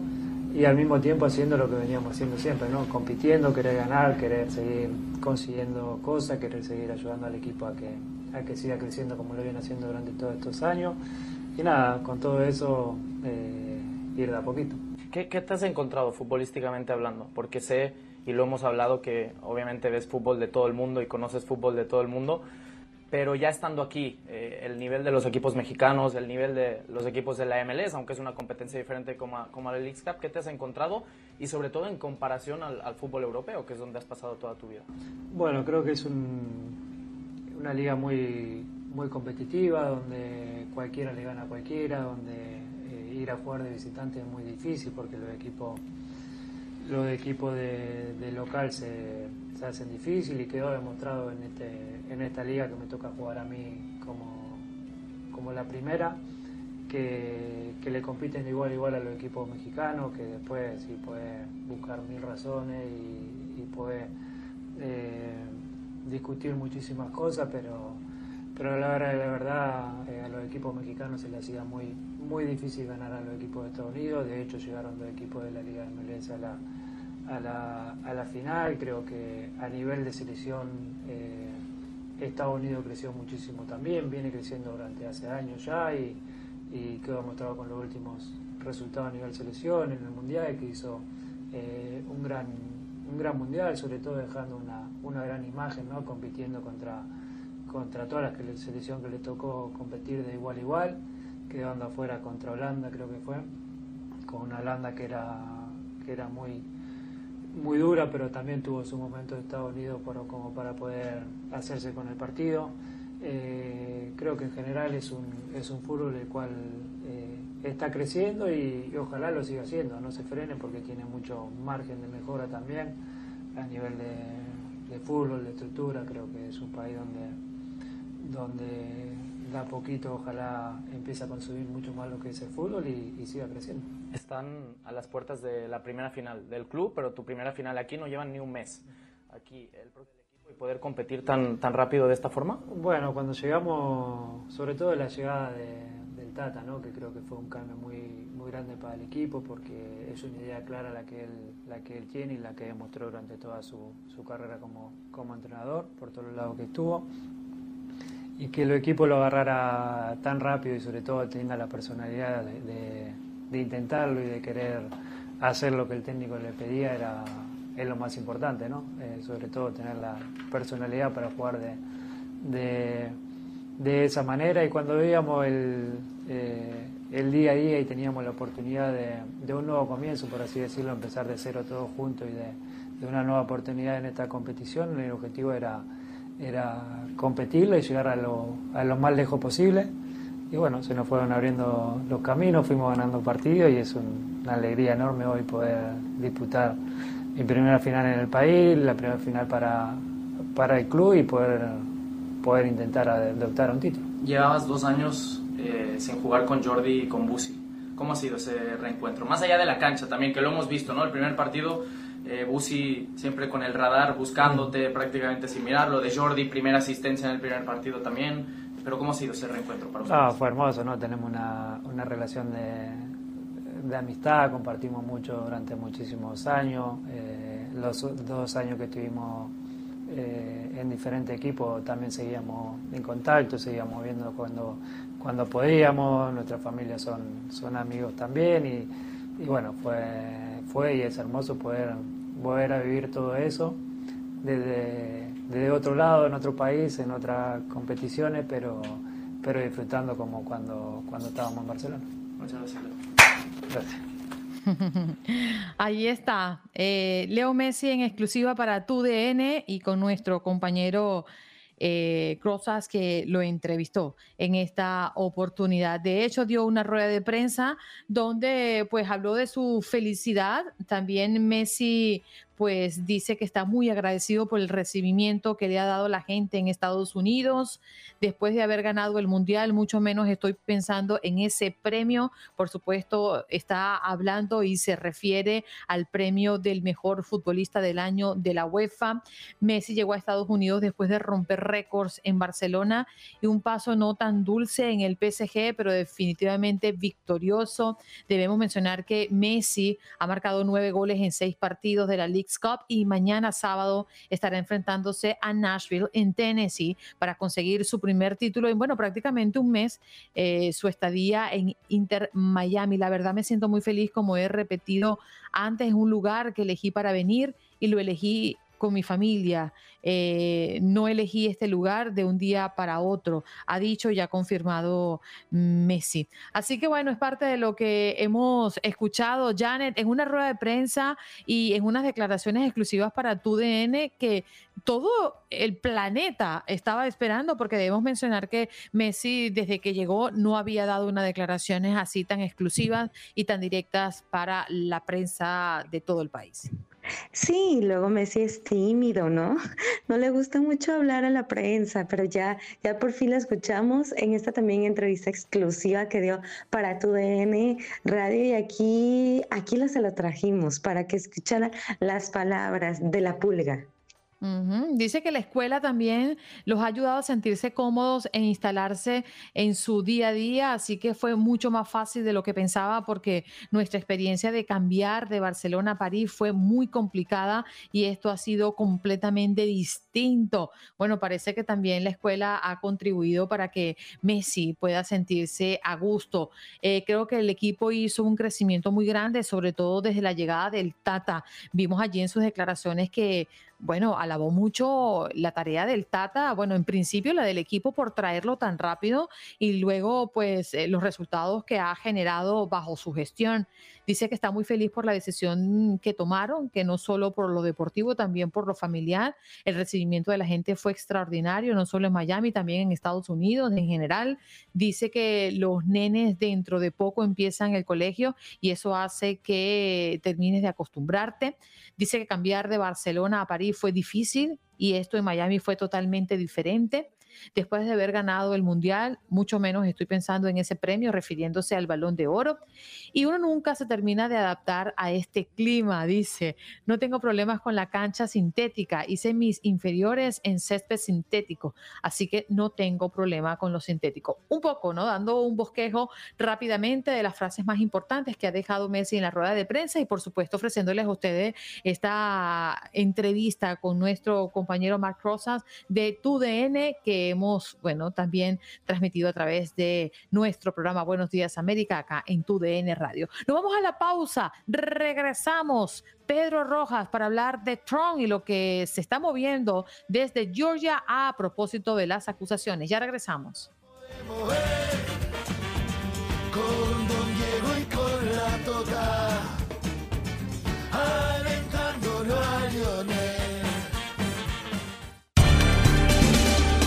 y al mismo tiempo haciendo lo que veníamos haciendo siempre, ¿no? Compitiendo, querer ganar, querer seguir consiguiendo cosas, querer seguir ayudando al equipo a que, a que siga creciendo como lo viene haciendo durante todos estos años. Y nada, con todo eso, eh, ir de a poquito. ¿Qué, ¿Qué, te has encontrado futbolísticamente hablando? Porque sé, y lo hemos hablado, que obviamente ves fútbol de todo el mundo y conoces fútbol de todo el mundo, pero ya estando aquí, eh, el nivel de los equipos mexicanos, el nivel de los equipos de la MLS, aunque es una competencia diferente como, como la League Cup, ¿qué te has encontrado? Y sobre todo en comparación al, al, fútbol europeo, que es donde has pasado toda tu vida. Bueno, creo que es un, una liga muy, muy competitiva, donde cualquiera le gana a cualquiera, donde eh, ir a jugar de visitante es muy difícil porque los equipos, los equipos de, local se, se, hacen difícil y quedó demostrado en, este, en esta liga que me toca jugar a mí como, como la primera. Que, que, le compiten igual igual a los equipos mexicanos, que después sí puede buscar mil razones y, y puede eh, discutir muchísimas cosas, pero, pero la verdad, la verdad eh, a los equipos mexicanos se les hacía muy, muy difícil ganar a los equipos de Estados Unidos. De hecho, llegaron dos equipos de la Liga MLS a la, a la, a la final. Creo que a nivel de selección eh, Estados Unidos creció muchísimo también, viene creciendo durante hace años ya y, y quedó mostrado con los últimos resultados a nivel selección en el Mundial que hizo eh, un, gran, un gran mundial, sobre todo dejando una, una gran imagen, ¿no? compitiendo contra, contra todas las selecciones que le tocó competir de igual a igual, quedando afuera contra Holanda creo que fue, con una Holanda que era, que era muy, muy dura, pero también tuvo su momento de Estados Unidos por, como para poder hacerse con el partido. Eh, creo que en general es un, es un fútbol el cual eh, está creciendo y, ojalá lo siga haciendo, no se frene porque tiene mucho margen de mejora también a nivel de, de fútbol, de estructura, creo que es un país donde, donde da poquito, ojalá empiece a consumir mucho más lo que es el fútbol y, siga creciendo. Están a las puertas de la primera final del club, pero tu primera final aquí no llevan ni un mes. Aquí el equipo y poder competir tan, tan rápido de esta forma. Bueno, cuando llegamos, sobre todo la llegada del Tata, ¿no? que creo que fue un cambio muy, muy grande para el equipo porque es una idea clara la que él, la que él tiene y la que demostró durante toda su, su carrera como, como entrenador, por todos los lados que estuvo y que el equipo lo agarrara tan rápido y sobre todo tenga la personalidad de, intentarlo y de querer hacer lo que el técnico le pedía era es lo más importante, ¿no? Eh, sobre todo tener la personalidad para jugar de, de, esa manera y cuando veíamos el, eh, el día a día y teníamos la oportunidad de, de, un nuevo comienzo, por así decirlo, empezar de cero todos juntos y de, de una nueva oportunidad en esta competición, el objetivo era era competirle y llegar a lo, a lo más lejos posible. Y bueno, se nos fueron abriendo los caminos, fuimos ganando partidos y es una alegría enorme hoy poder disputar mi primera final en el país, la primera final para, para el club y poder, poder intentar adoptar un título. Llevabas dos años eh, sin jugar con Jordi y con Busi. ¿Cómo ha sido ese reencuentro? Más allá de la cancha también, que lo hemos visto, ¿no? El primer partido eh, Busi siempre con el radar buscándote prácticamente sin mirarlo, de Jordi, primera asistencia en el primer partido también, pero ¿cómo ha sido ese reencuentro para ustedes? Ah, fue hermoso, ¿no? Tenemos una, una relación de, de, amistad, compartimos mucho durante muchísimos años, eh, los dos años que estuvimos eh, en diferentes equipos también seguíamos en contacto, seguíamos viendo cuando, cuando podíamos, nuestras familias son, son amigos también y, y bueno, fue fue y es hermoso poder volver a vivir todo eso desde, desde otro lado, en otro país, en otras competiciones, pero, pero disfrutando como cuando, cuando estábamos en Barcelona. Muchas gracias. Gracias. Ahí está, eh, Leo Messi en exclusiva para tu DN y con nuestro compañero eh, Crozas que lo entrevistó en esta oportunidad. De hecho, dio una rueda de prensa donde pues habló de su felicidad. También Messi pues dice que está muy agradecido por el recibimiento que le ha dado la gente en Estados Unidos después de haber ganado el Mundial, mucho menos estoy pensando en ese premio. Por supuesto, está hablando y se refiere al premio del mejor futbolista del año de la UEFA. Messi llegó a Estados Unidos después de romper récords en Barcelona y un paso no tan dulce en el PSG, pero definitivamente victorioso. Debemos mencionar que Messi ha marcado nueve goles en seis partidos de la Liga Cup y mañana sábado estará enfrentándose a Nashville en Tennessee para conseguir su primer título en, bueno, prácticamente un mes, eh, su estadía en Inter Miami. La verdad me siento muy feliz como he repetido antes, en un lugar que elegí para venir y lo elegí con mi familia. Eh, no elegí este lugar de un día para otro, ha dicho y ha confirmado Messi. Así que bueno, es parte de lo que hemos escuchado, Janet, en una rueda de prensa y en unas declaraciones exclusivas para tu DN que todo el planeta estaba esperando, porque debemos mencionar que Messi desde que llegó no había dado unas declaraciones así tan exclusivas y tan directas para la prensa de todo el país. Sí, luego Messi es tímido, ¿no? No le gusta mucho hablar a la prensa, pero ya, ya por fin la escuchamos en esta también entrevista exclusiva que dio para tu DN Radio y aquí, aquí la se lo trajimos para que escuchara las palabras de la pulga. Dice que la escuela también los ha ayudado a sentirse cómodos e instalarse en su día a día, así que fue mucho más fácil de lo que pensaba porque nuestra experiencia de cambiar de Barcelona a París fue muy complicada y esto ha sido completamente distinto. Bueno, parece que también la escuela ha contribuido para que Messi pueda sentirse a gusto. Eh, creo que el equipo hizo un crecimiento muy grande, sobre todo desde la llegada del Tata. Vimos allí en sus declaraciones que bueno, alabó mucho la tarea del Tata, bueno, en principio la del equipo por traerlo tan rápido y luego pues eh, los resultados que ha generado bajo su gestión. Dice que está muy feliz por la decisión que tomaron, que no solo por lo deportivo, también por lo familiar. El recibimiento de la gente fue extraordinario, no solo en Miami, también en Estados Unidos en general. Dice que los nenes dentro de poco empiezan el colegio y eso hace que termines de acostumbrarte. Dice que cambiar de Barcelona a París fue difícil y esto en Miami fue totalmente diferente después de haber ganado el Mundial, mucho menos estoy pensando en ese premio refiriéndose al balón de oro. Y uno nunca se termina de adaptar a este clima, dice. No tengo problemas con la cancha sintética, hice mis inferiores en césped sintético, así que no tengo problema con lo sintético. Un poco, ¿no? Dando un bosquejo rápidamente de las frases más importantes que ha dejado Messi en la rueda de prensa y por supuesto ofreciéndoles a ustedes esta entrevista con nuestro compañero Mark Rosas de TUDN que hemos, bueno, también transmitido a través de nuestro programa Buenos Días América acá en tu DN Radio. Nos vamos a la pausa, regresamos. Pedro Rojas para hablar de Trump y lo que se está moviendo desde Georgia a propósito de las acusaciones. Ya regresamos. Con Don Diego y con la toca,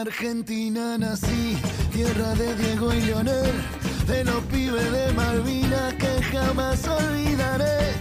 Argentina nací, tierra de Diego y Leonel, de los pibes de Malvinas que jamás olvidaré.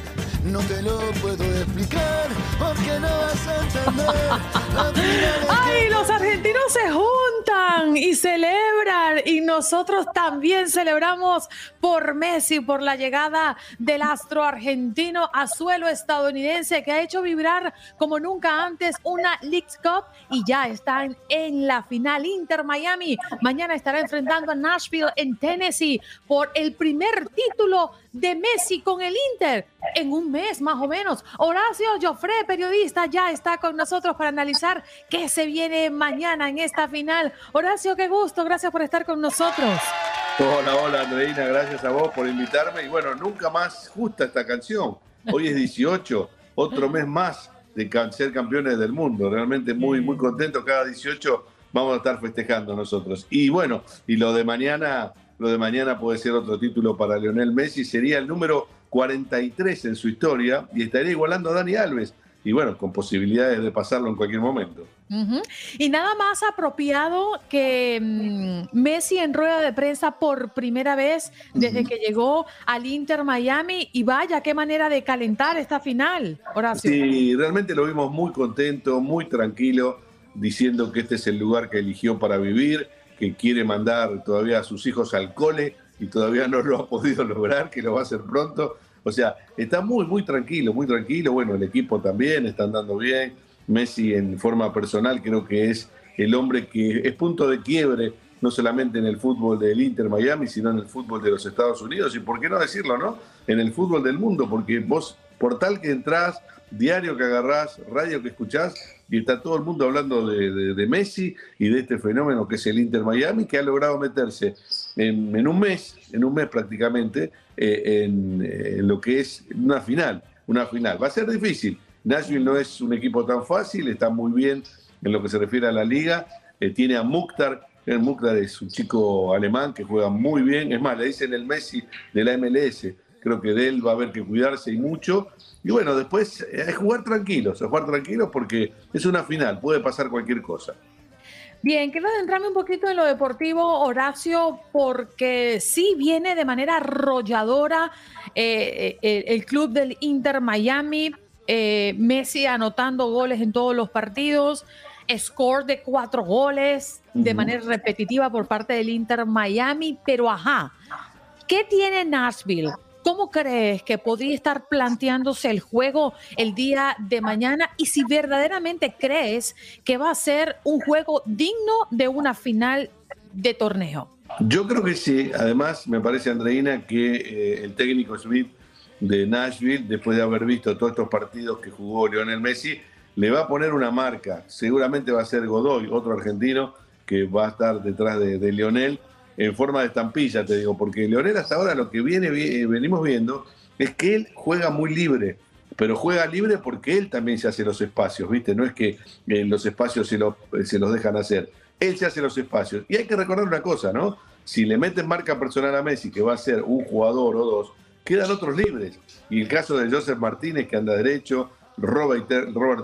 No te lo puedo explicar porque no vas a entender. ¡Ay, los argentinos se juntan y celebran! Y nosotros también celebramos por Messi, por la llegada del astro argentino a suelo estadounidense que ha hecho vibrar como nunca antes una League Cup y ya están en la final. Inter Miami mañana estará enfrentando a Nashville en Tennessee por el primer título de Messi con el Inter en un mes más o menos. Horacio Joffre, periodista, ya está con nosotros para analizar qué se viene mañana en esta final. Horacio, qué gusto, gracias por estar con nosotros. Hola, hola Andreina, gracias a vos por invitarme. Y bueno, nunca más justa esta canción. Hoy es 18, otro mes más de ser campeones del mundo. Realmente muy, muy contento. Cada 18 vamos a estar festejando nosotros. Y bueno, y lo de mañana lo de mañana puede ser otro título para Lionel Messi. Sería el número 43 en su historia y estaría igualando a Dani Alves. Y bueno, con posibilidades de pasarlo en cualquier momento. Y nada más apropiado que mm, Messi en rueda de prensa por primera vez desde que llegó al Inter Miami. Y vaya, qué manera de calentar esta final, Horacio. Sí, realmente lo vimos muy contento, muy tranquilo, diciendo que este es el lugar que eligió para vivir que quiere mandar todavía a sus hijos al cole y todavía no lo ha podido lograr, que lo va a hacer pronto. O sea, está muy, muy tranquilo, muy tranquilo. Bueno, el equipo también está andando bien. Messi en forma personal creo que es el hombre que es punto de quiebre, no solamente en el fútbol del Inter Miami, sino en el fútbol de los Estados Unidos. Y por qué no decirlo, ¿no? En el fútbol del mundo, porque vos portal que entras, diario que agarrás, radio que escuchás, y está todo el mundo hablando de, Messi y de este fenómeno que es el Inter Miami, que ha logrado meterse en, un mes, en un mes prácticamente, eh, en, lo que es una final, una final. Va a ser difícil. Nashville no es un equipo tan fácil, está muy bien en lo que se refiere a la liga. Eh, tiene a Mukhtar, el Mukhtar es un chico alemán que juega muy bien. Es más, le dicen el Messi de la MLS. Creo que de él va a haber que cuidarse y mucho. Y bueno, después eh, es jugar tranquilos, es jugar tranquilos porque es una final, puede pasar cualquier cosa. Bien, quiero adentrarme un poquito en lo deportivo, Horacio, porque sí viene de manera arrolladora eh, el, club del Inter Miami, Messi anotando goles en todos los partidos, score de cuatro goles de manera repetitiva por parte del Inter Miami, pero ajá, ¿qué tiene Nashville? ¿Cómo crees que podría estar planteándose el juego el día de mañana? Y si verdaderamente crees que va a ser un juego digno de una final de torneo. Yo creo que sí. Además, me parece, Andreina, que eh, el técnico Smith de Nashville, después de haber visto todos estos partidos que jugó Lionel Messi, le va a poner una marca. Seguramente va a ser Godoy, otro argentino que va a estar detrás de, Lionel en forma de estampilla, te digo, porque Leonel hasta ahora lo que viene, venimos viendo es que él juega muy libre, pero juega libre porque él también se hace los espacios, ¿viste? No es que eh, los espacios se, se los dejan hacer, él se hace los espacios. Y hay que recordar una cosa, ¿no? Si le meten marca personal a Messi, que va a ser un jugador o dos, quedan otros libres. Y el caso de Joseph Martínez, que anda derecho, Robert,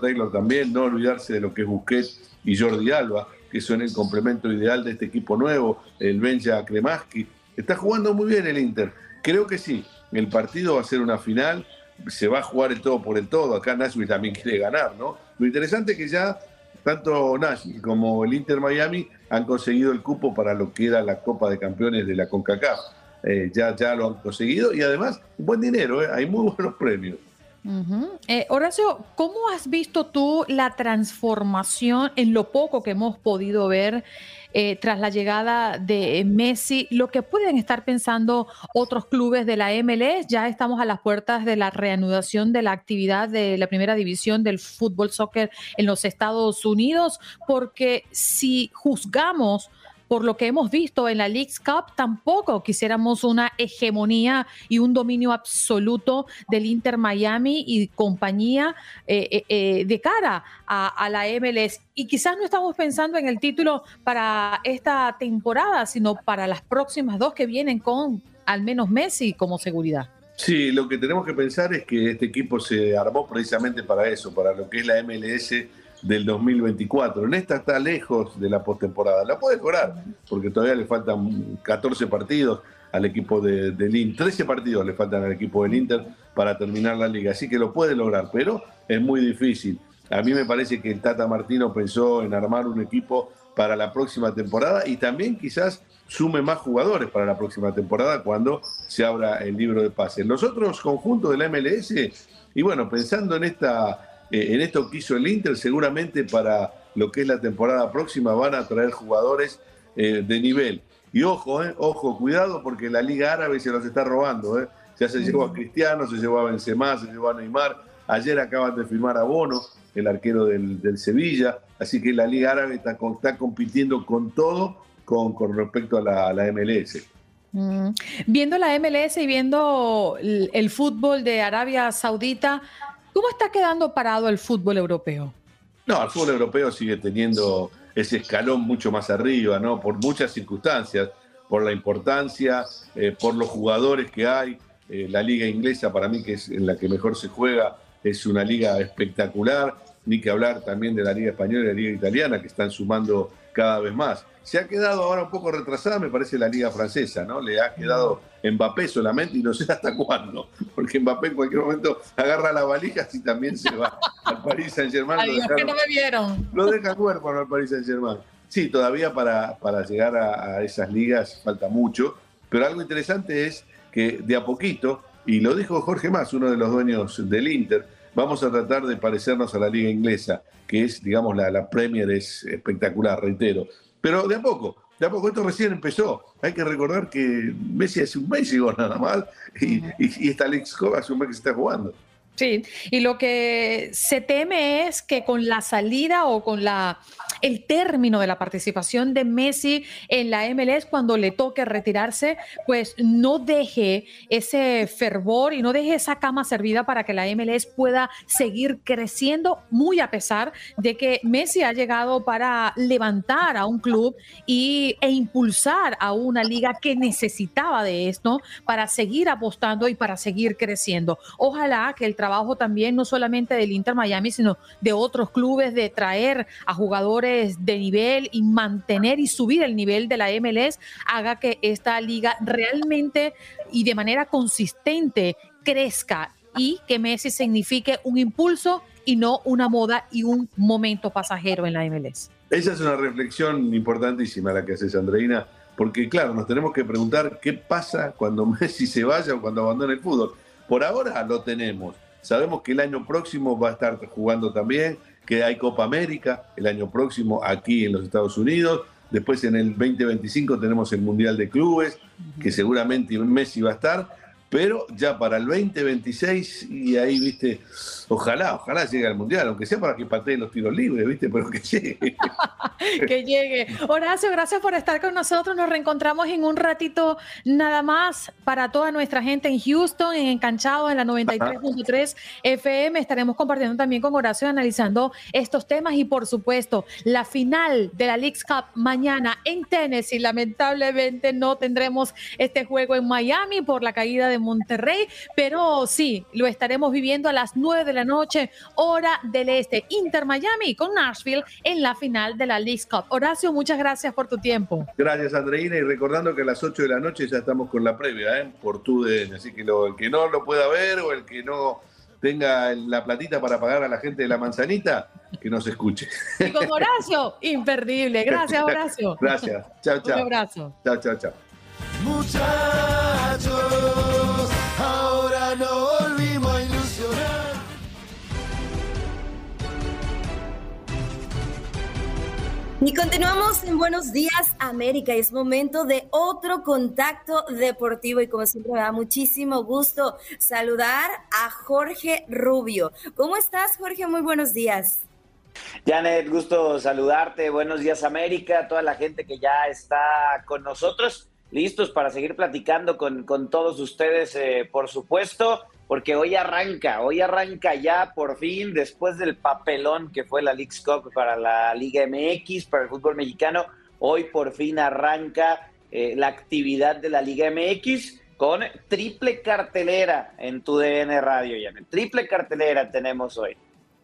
Taylor también, no olvidarse de lo que es Busquets y Jordi Alba, que son el complemento ideal de este equipo nuevo, el Benja Kremaski. Está jugando muy bien el Inter. Creo que sí, el partido va a ser una final, se va a jugar el todo por el todo. Acá Nashville también quiere ganar, ¿no? Lo interesante es que ya tanto Nashville como el Inter Miami han conseguido el cupo para lo que era la Copa de Campeones de la CONCACAF. Eh, ya, ya lo han conseguido y además buen dinero, ¿eh? hay muy buenos premios. Eh, Horacio, ¿cómo has visto tú la transformación en lo poco que hemos podido ver eh, tras la llegada de Messi? Lo que pueden estar pensando otros clubes de la MLS, ya estamos a las puertas de la reanudación de la actividad de la primera división del fútbol soccer en los Estados Unidos, porque si juzgamos por lo que hemos visto en la League's Cup, tampoco quisiéramos una hegemonía y un dominio absoluto del Inter Miami y compañía eh, eh, eh, de cara a, la MLS. Y quizás no estamos pensando en el título para esta temporada, sino para las próximas dos que vienen con al menos Messi como seguridad. Sí, lo que tenemos que pensar es que este equipo se armó precisamente para eso, para lo que es la MLS del 2024. En está lejos de la postemporada. La puede lograr, porque todavía le faltan 14 partidos al equipo de, del Inter, 13 partidos le faltan al equipo del Inter para terminar la liga, así que lo puede lograr, pero es muy difícil. A mí me parece que el Tata Martino pensó en armar un equipo para la próxima temporada y también quizás sume más jugadores para la próxima temporada cuando se abra el libro de pases. Los otros conjuntos de la MLS, y bueno, pensando en esta eh, en esto que hizo el Inter, seguramente para lo que es la temporada próxima van a traer jugadores eh, de nivel. Y ojo, eh, ojo, cuidado porque la Liga Árabe se los está robando. Eh. Ya se llevó a Cristiano, se llevó a Benzema, se llevó a Neymar. Ayer acaban de firmar a Bono, el arquero del, Sevilla. Así que la Liga Árabe está, está compitiendo con todo con, con respecto a la, MLS. Mm. Viendo la MLS y viendo el, fútbol de Arabia Saudita, ¿Cómo está quedando parado el fútbol europeo? No, el fútbol europeo sigue teniendo ese escalón mucho más arriba, ¿no? Por muchas circunstancias, por la importancia, eh, por los jugadores que hay. Eh, la liga inglesa, para mí, que es en la que mejor se juega, es una liga espectacular. Ni que hablar también de la liga española y la liga italiana, que están sumando cada vez más. Se ha quedado ahora un poco retrasada, me parece, la liga francesa, ¿no? Le ha quedado Mbappé solamente y no sé hasta cuándo, porque Mbappé en cualquier momento agarra la valija y también se va al Paris Saint-Germain. Adiós, que no me vieron. Lo deja huérfano al Paris Saint-Germain. Sí, todavía para, para llegar a, a esas ligas falta mucho, pero algo interesante es que de a poquito, y lo dijo Jorge Más, uno de los dueños del Inter, vamos a tratar de parecernos a la liga inglesa, que es, digamos, la, la Premier es espectacular, reitero. Pero de a poco, de a poco esto recién empezó. Hay que recordar que Messi hace un mes llegó nada más y, y, esta Alex hace un mes que se está jugando. Sí, y lo que se teme es que con la salida o con la el término de la participación de Messi en la MLS cuando le toque retirarse, pues no deje ese fervor y no deje esa cama servida para que la MLS pueda seguir creciendo, muy a pesar de que Messi ha llegado para levantar a un club y, e impulsar a una liga que necesitaba de esto para seguir apostando y para seguir creciendo. Ojalá que el trabajo también, no solamente del Inter Miami, sino de otros clubes, de traer a jugadores de nivel y mantener y subir el nivel de la MLS, haga que esta liga realmente y de manera consistente crezca y que Messi signifique un impulso y no una moda y un momento pasajero en la MLS. Esa es una reflexión importantísima la que haces, Andreina, porque claro, nos tenemos que preguntar qué pasa cuando Messi se vaya o cuando abandone el fútbol. Por ahora lo tenemos. Sabemos que el año próximo va a estar jugando también, que hay Copa América el año próximo aquí en los Estados Unidos. Después en el 2025 tenemos el Mundial de Clubes, que seguramente Messi va a estar pero ya para el 2026, y ahí, viste, ojalá, ojalá llegue al Mundial, aunque sea para que pateen los tiros libres, viste, pero que llegue. que llegue. Horacio, gracias por estar con nosotros. Nos reencontramos en un ratito nada más para toda nuestra gente en Houston, en Encanchado, en la 93.3 FM. Estaremos compartiendo también con Horacio analizando estos temas y, por supuesto, la final de la League's Cup mañana en Tennessee. Lamentablemente no tendremos este juego en Miami por la caída de Monterrey, pero sí, lo estaremos viviendo a las 9 de la noche, hora del este. Inter Miami con Nashville en la final de la League Cup. Horacio, muchas gracias por tu tiempo. Gracias, Andreina, y recordando que a las 8 de la noche ya estamos con la previa, ¿eh? por tu así que el que no lo pueda ver o el que no tenga la platita para pagar a la gente de la manzanita, que nos escuche. Y con Horacio, imperdible. Gracias, Horacio. Gracias. Chao, chao. Un abrazo. Chao, chao, chao. Y continuamos en Buenos Días América y es momento de otro contacto deportivo y como siempre me da muchísimo gusto saludar a Jorge Rubio. ¿Cómo estás Jorge? Muy buenos días. Janet, gusto saludarte. Buenos días América, toda la gente que ya está con nosotros listos para seguir platicando con, todos ustedes, eh, por supuesto, porque hoy arranca, hoy arranca ya por fin, después del papelón que fue la League Cup para la Liga MX, para el fútbol mexicano, hoy por fin arranca eh, la actividad de la Liga MX con triple cartelera en tu DN Radio, Janet. Triple cartelera tenemos hoy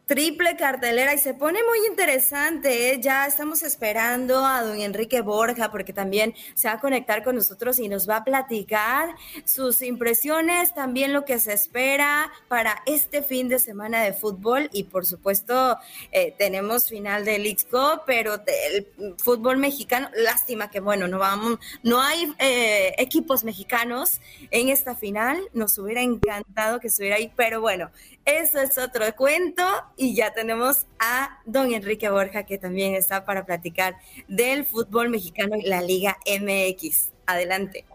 triple cartelera y se pone muy interesante. ¿eh? Ya estamos esperando a don Enrique Borja porque también se va a conectar con nosotros y nos va a platicar sus impresiones, también lo que se espera para este fin de semana de fútbol y por supuesto eh, tenemos final del Cup, pero el fútbol mexicano, lástima que bueno, no vamos, no hay eh, equipos mexicanos en esta final. Nos hubiera encantado que estuviera ahí, pero bueno, eso es otro cuento y ya tenemos a don Enrique Borja que también está para platicar del fútbol mexicano y la Liga MX. Adelante.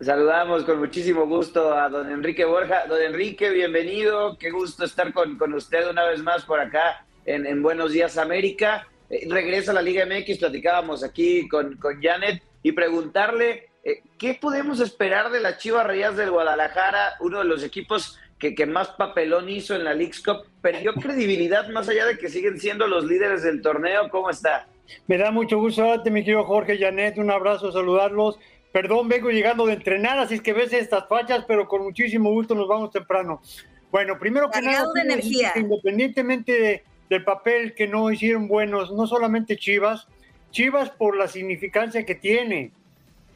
Saludamos con muchísimo gusto a don Enrique Borja. Don Enrique, bienvenido. Qué gusto estar con, usted una vez más por acá en, Buenos Días América. Eh, regresa a la Liga MX, platicábamos aquí con, con Janet y preguntarle eh, qué podemos esperar de la Chivas Reyes del Guadalajara, uno de los equipos que, más papelón hizo en la League's Cup, perdió credibilidad más allá de que siguen siendo los líderes del torneo. ¿Cómo está? Me da mucho gusto darte, mi querido Jorge Janet, un abrazo, saludarlos. Perdón, vengo llegando de entrenar, así es que ves estas fachas, pero con muchísimo gusto nos vamos temprano. Bueno, primero que nada, de energía. independientemente del papel que no hicieron buenos, no solamente Chivas, Chivas por la significancia que tiene,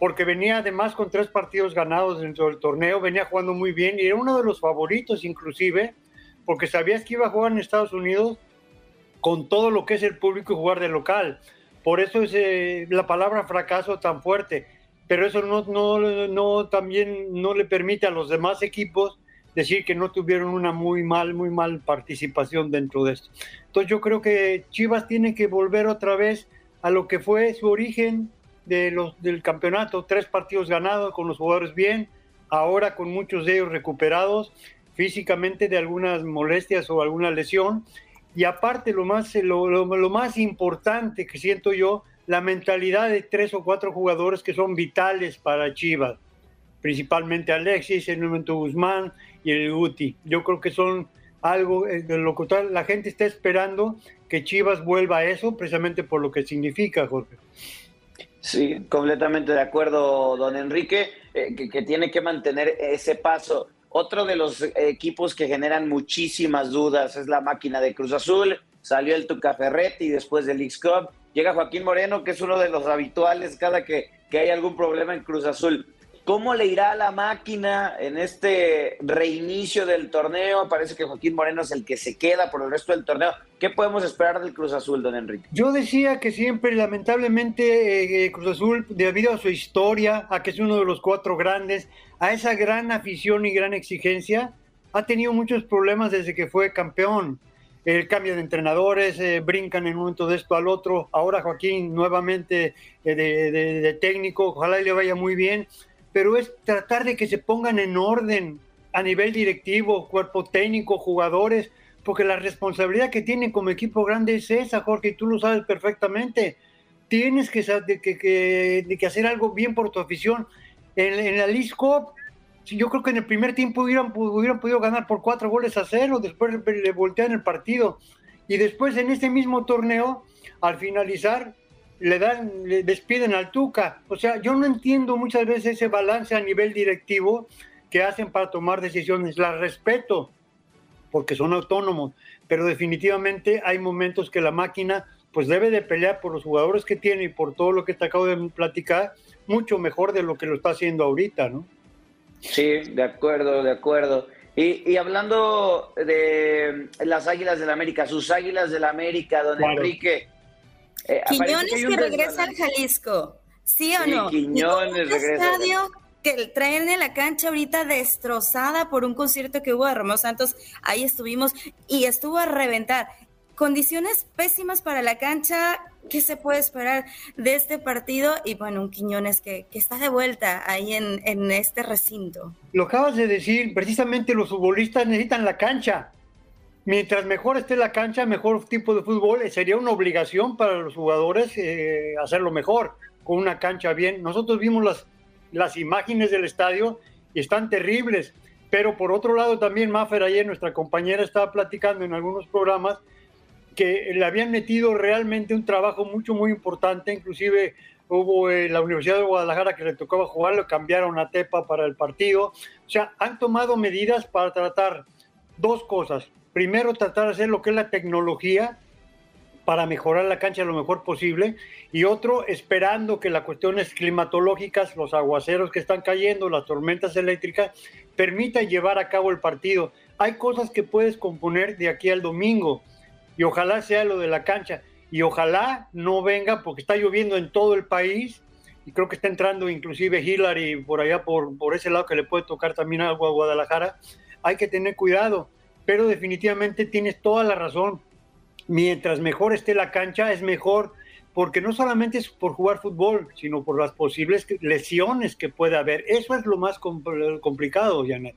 porque venía además con tres partidos ganados dentro del torneo, venía jugando muy bien y era uno de los favoritos inclusive, porque sabías que iba a jugar en Estados Unidos con todo lo que es el público y jugar de local. Por eso es eh, la palabra fracaso tan fuerte, pero eso no, no, no, también no le permite a los demás equipos decir que no tuvieron una muy mal, muy mal participación dentro de esto. Entonces yo creo que Chivas tiene que volver otra vez a lo que fue su origen, de los, del campeonato, tres partidos ganados con los jugadores bien, ahora con muchos de ellos recuperados físicamente de algunas molestias o alguna lesión. Y aparte, lo más, lo, lo más importante que siento yo, la mentalidad de tres o cuatro jugadores que son vitales para Chivas, principalmente Alexis, el momento Guzmán y el Guti. Yo creo que son algo eh, de lo que la gente está esperando que Chivas vuelva a eso, precisamente por lo que significa, Jorge. Sí, completamente de acuerdo, don Enrique, eh, que, tiene que mantener ese paso. Otro de los equipos que generan muchísimas dudas es la máquina de Cruz Azul. Salió el Tuca Ferretti después del X Cup. Llega Joaquín Moreno, que es uno de los habituales cada que, que hay algún problema en Cruz Azul. ¿Cómo le irá a la máquina en este reinicio del torneo? Parece que Joaquín Moreno es el que se queda por el resto del torneo. ¿Qué podemos esperar del Cruz Azul, don Enrique? Yo decía que siempre, lamentablemente, eh, Cruz Azul, debido a su historia, a que es uno de los cuatro grandes, a esa gran afición y gran exigencia, ha tenido muchos problemas desde que fue campeón. El cambio de entrenadores, eh, brincan en un momento de esto al otro. Ahora Joaquín nuevamente eh, de, de técnico, ojalá le vaya muy bien pero es tratar de que se pongan en orden a nivel directivo, cuerpo técnico, jugadores, porque la responsabilidad que tienen como equipo grande es esa, Jorge, y tú lo sabes perfectamente. Tienes que, que, que hacer algo bien por tu afición. En, en la League Cup, yo creo que en el primer tiempo hubieran, hubieran podido ganar por cuatro goles a cero, después le voltean el partido. Y después en este mismo torneo, al finalizar, le dan, le despiden al Tuca. O sea, yo no entiendo muchas veces ese balance a nivel directivo que hacen para tomar decisiones. La respeto, porque son autónomos, pero definitivamente hay momentos que la máquina pues debe de pelear por los jugadores que tiene y por todo lo que te acabo de platicar, mucho mejor de lo que lo está haciendo ahorita, ¿no? Sí, de acuerdo, de acuerdo. Y, y hablando de las Águilas del la América, sus Águilas del América, don Enrique, eh, Quiñones que, regresa al Jalisco, ¿sí o no? Quiñones regresa. estadio que traen en la cancha ahorita destrozada por un concierto que hubo de Romeo Santos, ahí estuvimos y estuvo a reventar. Condiciones pésimas para la cancha, ¿qué se puede esperar de este partido? Y bueno, un Quiñones que, que está de vuelta ahí en, en este recinto. Lo acabas de decir, precisamente los futbolistas necesitan la cancha mientras mejor esté la cancha, mejor tipo de fútbol, eh, sería una obligación para los jugadores eh, hacerlo mejor, con una cancha bien. Nosotros vimos las, las imágenes del estadio y están terribles, pero por otro lado también Maffer ayer, nuestra compañera, estaba platicando en algunos programas que le habían metido realmente un trabajo mucho, muy importante, inclusive hubo eh, la Universidad de Guadalajara que le tocaba jugar, lo cambiaron a Tepa para el partido, o sea, han tomado medidas para tratar dos cosas, primero tratar de hacer lo que es la tecnología para mejorar la cancha lo mejor posible y otro esperando que las cuestiones climatológicas, los aguaceros que están cayendo, las tormentas eléctricas, permitan llevar a cabo el partido. Hay cosas que puedes componer de aquí al domingo y ojalá sea lo de la cancha y ojalá no venga porque está lloviendo en todo el país y creo que está entrando inclusive Hillary por allá por, por ese lado que le puede tocar también algo a Guadalajara. Hay que tener cuidado pero definitivamente tienes toda la razón. Mientras mejor esté la cancha, es mejor, porque no solamente es por jugar fútbol, sino por las posibles lesiones que puede haber. Eso es lo más complicado, Janet.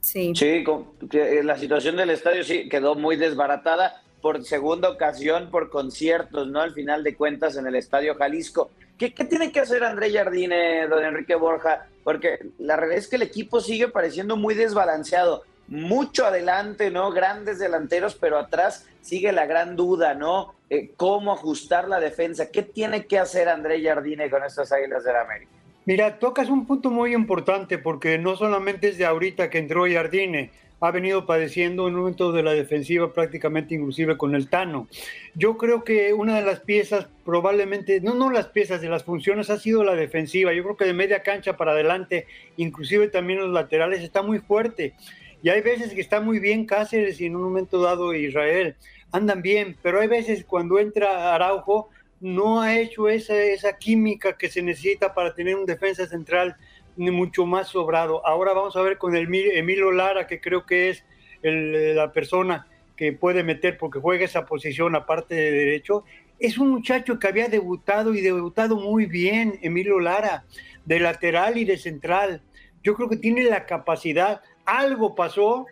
Sí. Sí, eh, la situación del estadio sí quedó muy desbaratada por segunda ocasión por conciertos, ¿no? Al final de cuentas en el Estadio Jalisco. ¿Qué, qué tiene que hacer André Jardine, don Enrique Borja? Porque la realidad es que el equipo sigue pareciendo muy desbalanceado mucho adelante, ¿no? Grandes delanteros, pero atrás sigue la gran duda, ¿no? Eh, ¿Cómo ajustar la defensa? ¿Qué tiene que hacer André Jardine con estas Águilas del América? Mira, tocas un punto muy importante porque no solamente es de ahorita que entró Jardine, ha venido padeciendo en un momento de la defensiva prácticamente inclusive con el Tano. Yo creo que una de las piezas probablemente, no, no las piezas de las funciones ha sido la defensiva. Yo creo que de media cancha para adelante, inclusive también los laterales, está muy fuerte. Y hay veces que está muy bien Cáceres y en un momento dado Israel andan bien, pero hay veces cuando entra Araujo no ha hecho esa, esa química que se necesita para tener un defensa central mucho más sobrado. Ahora vamos a ver con el Emilio Lara, que creo que es la persona que puede meter porque juega esa posición aparte de derecho. Es un muchacho que había debutado y debutado muy bien, Emilio Lara, de lateral y de central. Yo creo que tiene la capacidad algo pasó,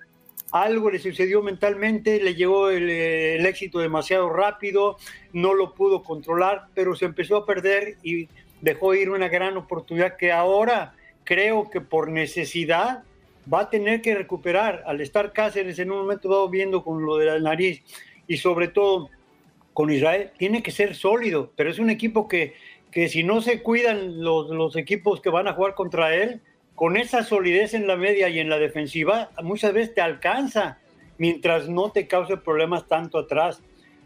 algo le sucedió mentalmente, le llegó el, el, éxito demasiado rápido, no lo pudo controlar, pero se empezó a perder y dejó ir una gran oportunidad que ahora creo que por necesidad va a tener que recuperar. Al estar Cáceres en un momento dado viendo con lo de la nariz y sobre todo con Israel, tiene que ser sólido, pero es un equipo que, que si no se cuidan los equipos que van a jugar contra él, con esa solidez en la media y en la defensiva, muchas veces te alcanza, mientras no te cause problemas tanto atrás.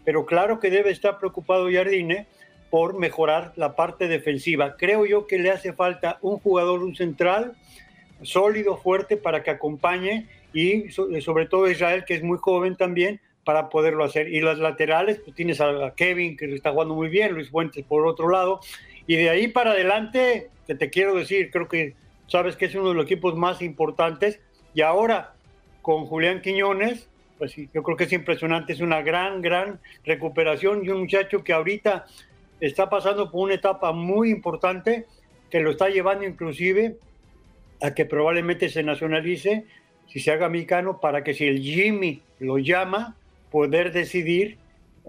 Pero claro que debe estar preocupado Jardine por mejorar la parte defensiva. Creo yo que le hace falta un jugador, un central sólido, fuerte para que acompañe y sobre todo Israel, que es muy joven también, para poderlo hacer. Y las laterales, pues tienes a Kevin, que está jugando muy bien, Luis Fuentes por otro lado. Y de ahí para adelante, que te quiero decir, creo que sabes que es uno de los equipos más importantes. Y ahora, con Julián Quiñones, pues sí, yo creo que es impresionante, es una gran, gran recuperación y un muchacho que ahorita está pasando por una etapa muy importante que lo está llevando inclusive a que probablemente se nacionalice, si se haga mexicano, para que si el Jimmy lo llama, poder decidir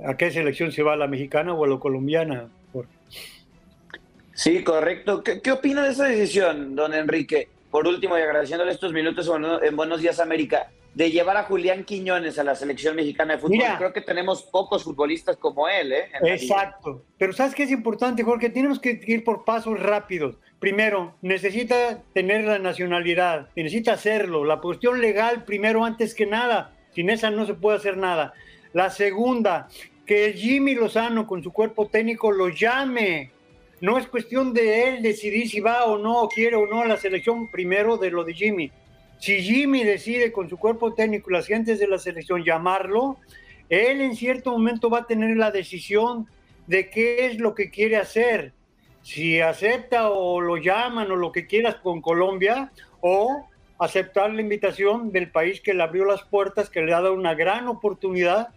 a qué selección se va, a la mexicana o a la colombiana. Sí, correcto. ¿Qué, ¿Qué, opina de esa decisión, don Enrique? Por último, y agradeciéndole estos minutos en Buenos Días América, de llevar a Julián Quiñones a la selección mexicana de fútbol. Mira, Creo que tenemos pocos futbolistas como él. ¿eh? Exacto. Pero ¿sabes qué es importante, Jorge? Tenemos que ir por pasos rápidos. Primero, necesita tener la nacionalidad, necesita hacerlo. La cuestión legal, primero, antes que nada. Sin esa no se puede hacer nada. La segunda, que Jimmy Lozano con su cuerpo técnico lo llame. No es cuestión de él decidir si va o no, quiere o no a la selección, primero de lo de Jimmy si Jimmy decide con su cuerpo técnico las gentes de la selección llamarlo, él en cierto momento va a tener la decisión de qué es lo que quiere hacer. Si acepta o lo llaman o lo que quieras con Colombia o aceptar la invitación del país que le abrió las puertas, que le ha dado una gran oportunidad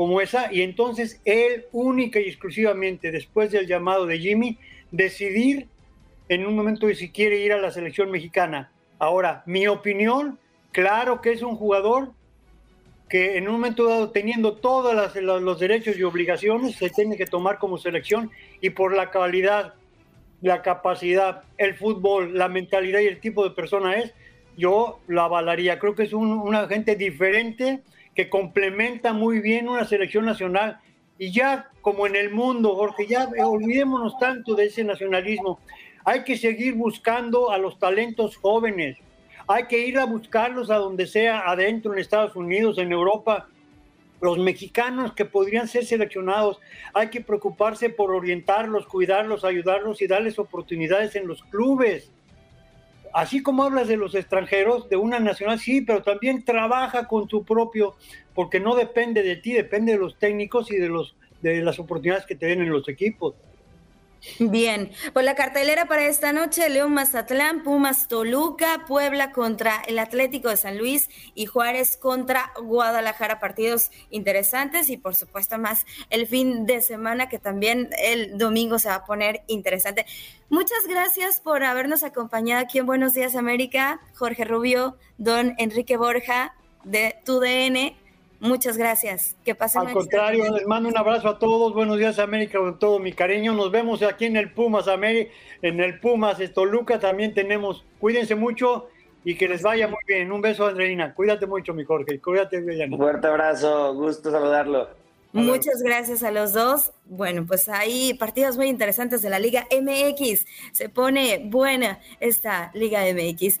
como esa, y entonces él única y exclusivamente después del llamado de Jimmy, decidir en un momento de si quiere ir a la selección mexicana. Ahora, mi opinión, claro que es un jugador que en un momento dado, teniendo todos los derechos y obligaciones, se tiene que tomar como selección y por la calidad, la capacidad, el fútbol, la mentalidad y el tipo de persona es, yo lo avalaría. Creo que es un, un agente diferente que complementa muy bien una selección nacional. Y ya como en el mundo, Jorge, ya olvidémonos tanto de ese nacionalismo. Hay que seguir buscando a los talentos jóvenes. Hay que ir a buscarlos a donde sea, adentro, en Estados Unidos, en Europa. Los mexicanos que podrían ser seleccionados, hay que preocuparse por orientarlos, cuidarlos, ayudarlos y darles oportunidades en los clubes. Así como hablas de los extranjeros, de una nacional, sí, pero también trabaja con tu propio, porque no depende de ti, depende de los técnicos y de, los, de las oportunidades que te den en los equipos. Bien, pues la cartelera para esta noche, León Mazatlán, Pumas Toluca, Puebla contra el Atlético de San Luis y Juárez contra Guadalajara, partidos interesantes y por supuesto más el fin de semana que también el domingo se va a poner interesante. Muchas gracias por habernos acompañado aquí en Buenos Días América, Jorge Rubio, don Enrique Borja de TUDN. Muchas gracias. Que pasen. Al contrario, les mando un abrazo a todos. Buenos días, América, con todo mi cariño. Nos vemos aquí en el Pumas, América, en el Pumas Toluca. También tenemos. Cuídense mucho y que les vaya muy bien. Un beso, Andreina. Cuídate mucho, mi Jorge. Cuídate, bien. Un fuerte abrazo. Gusto saludarlo. Muchas gracias a los dos. Bueno, pues hay partidos muy interesantes de la Liga MX. Se pone buena esta Liga MX.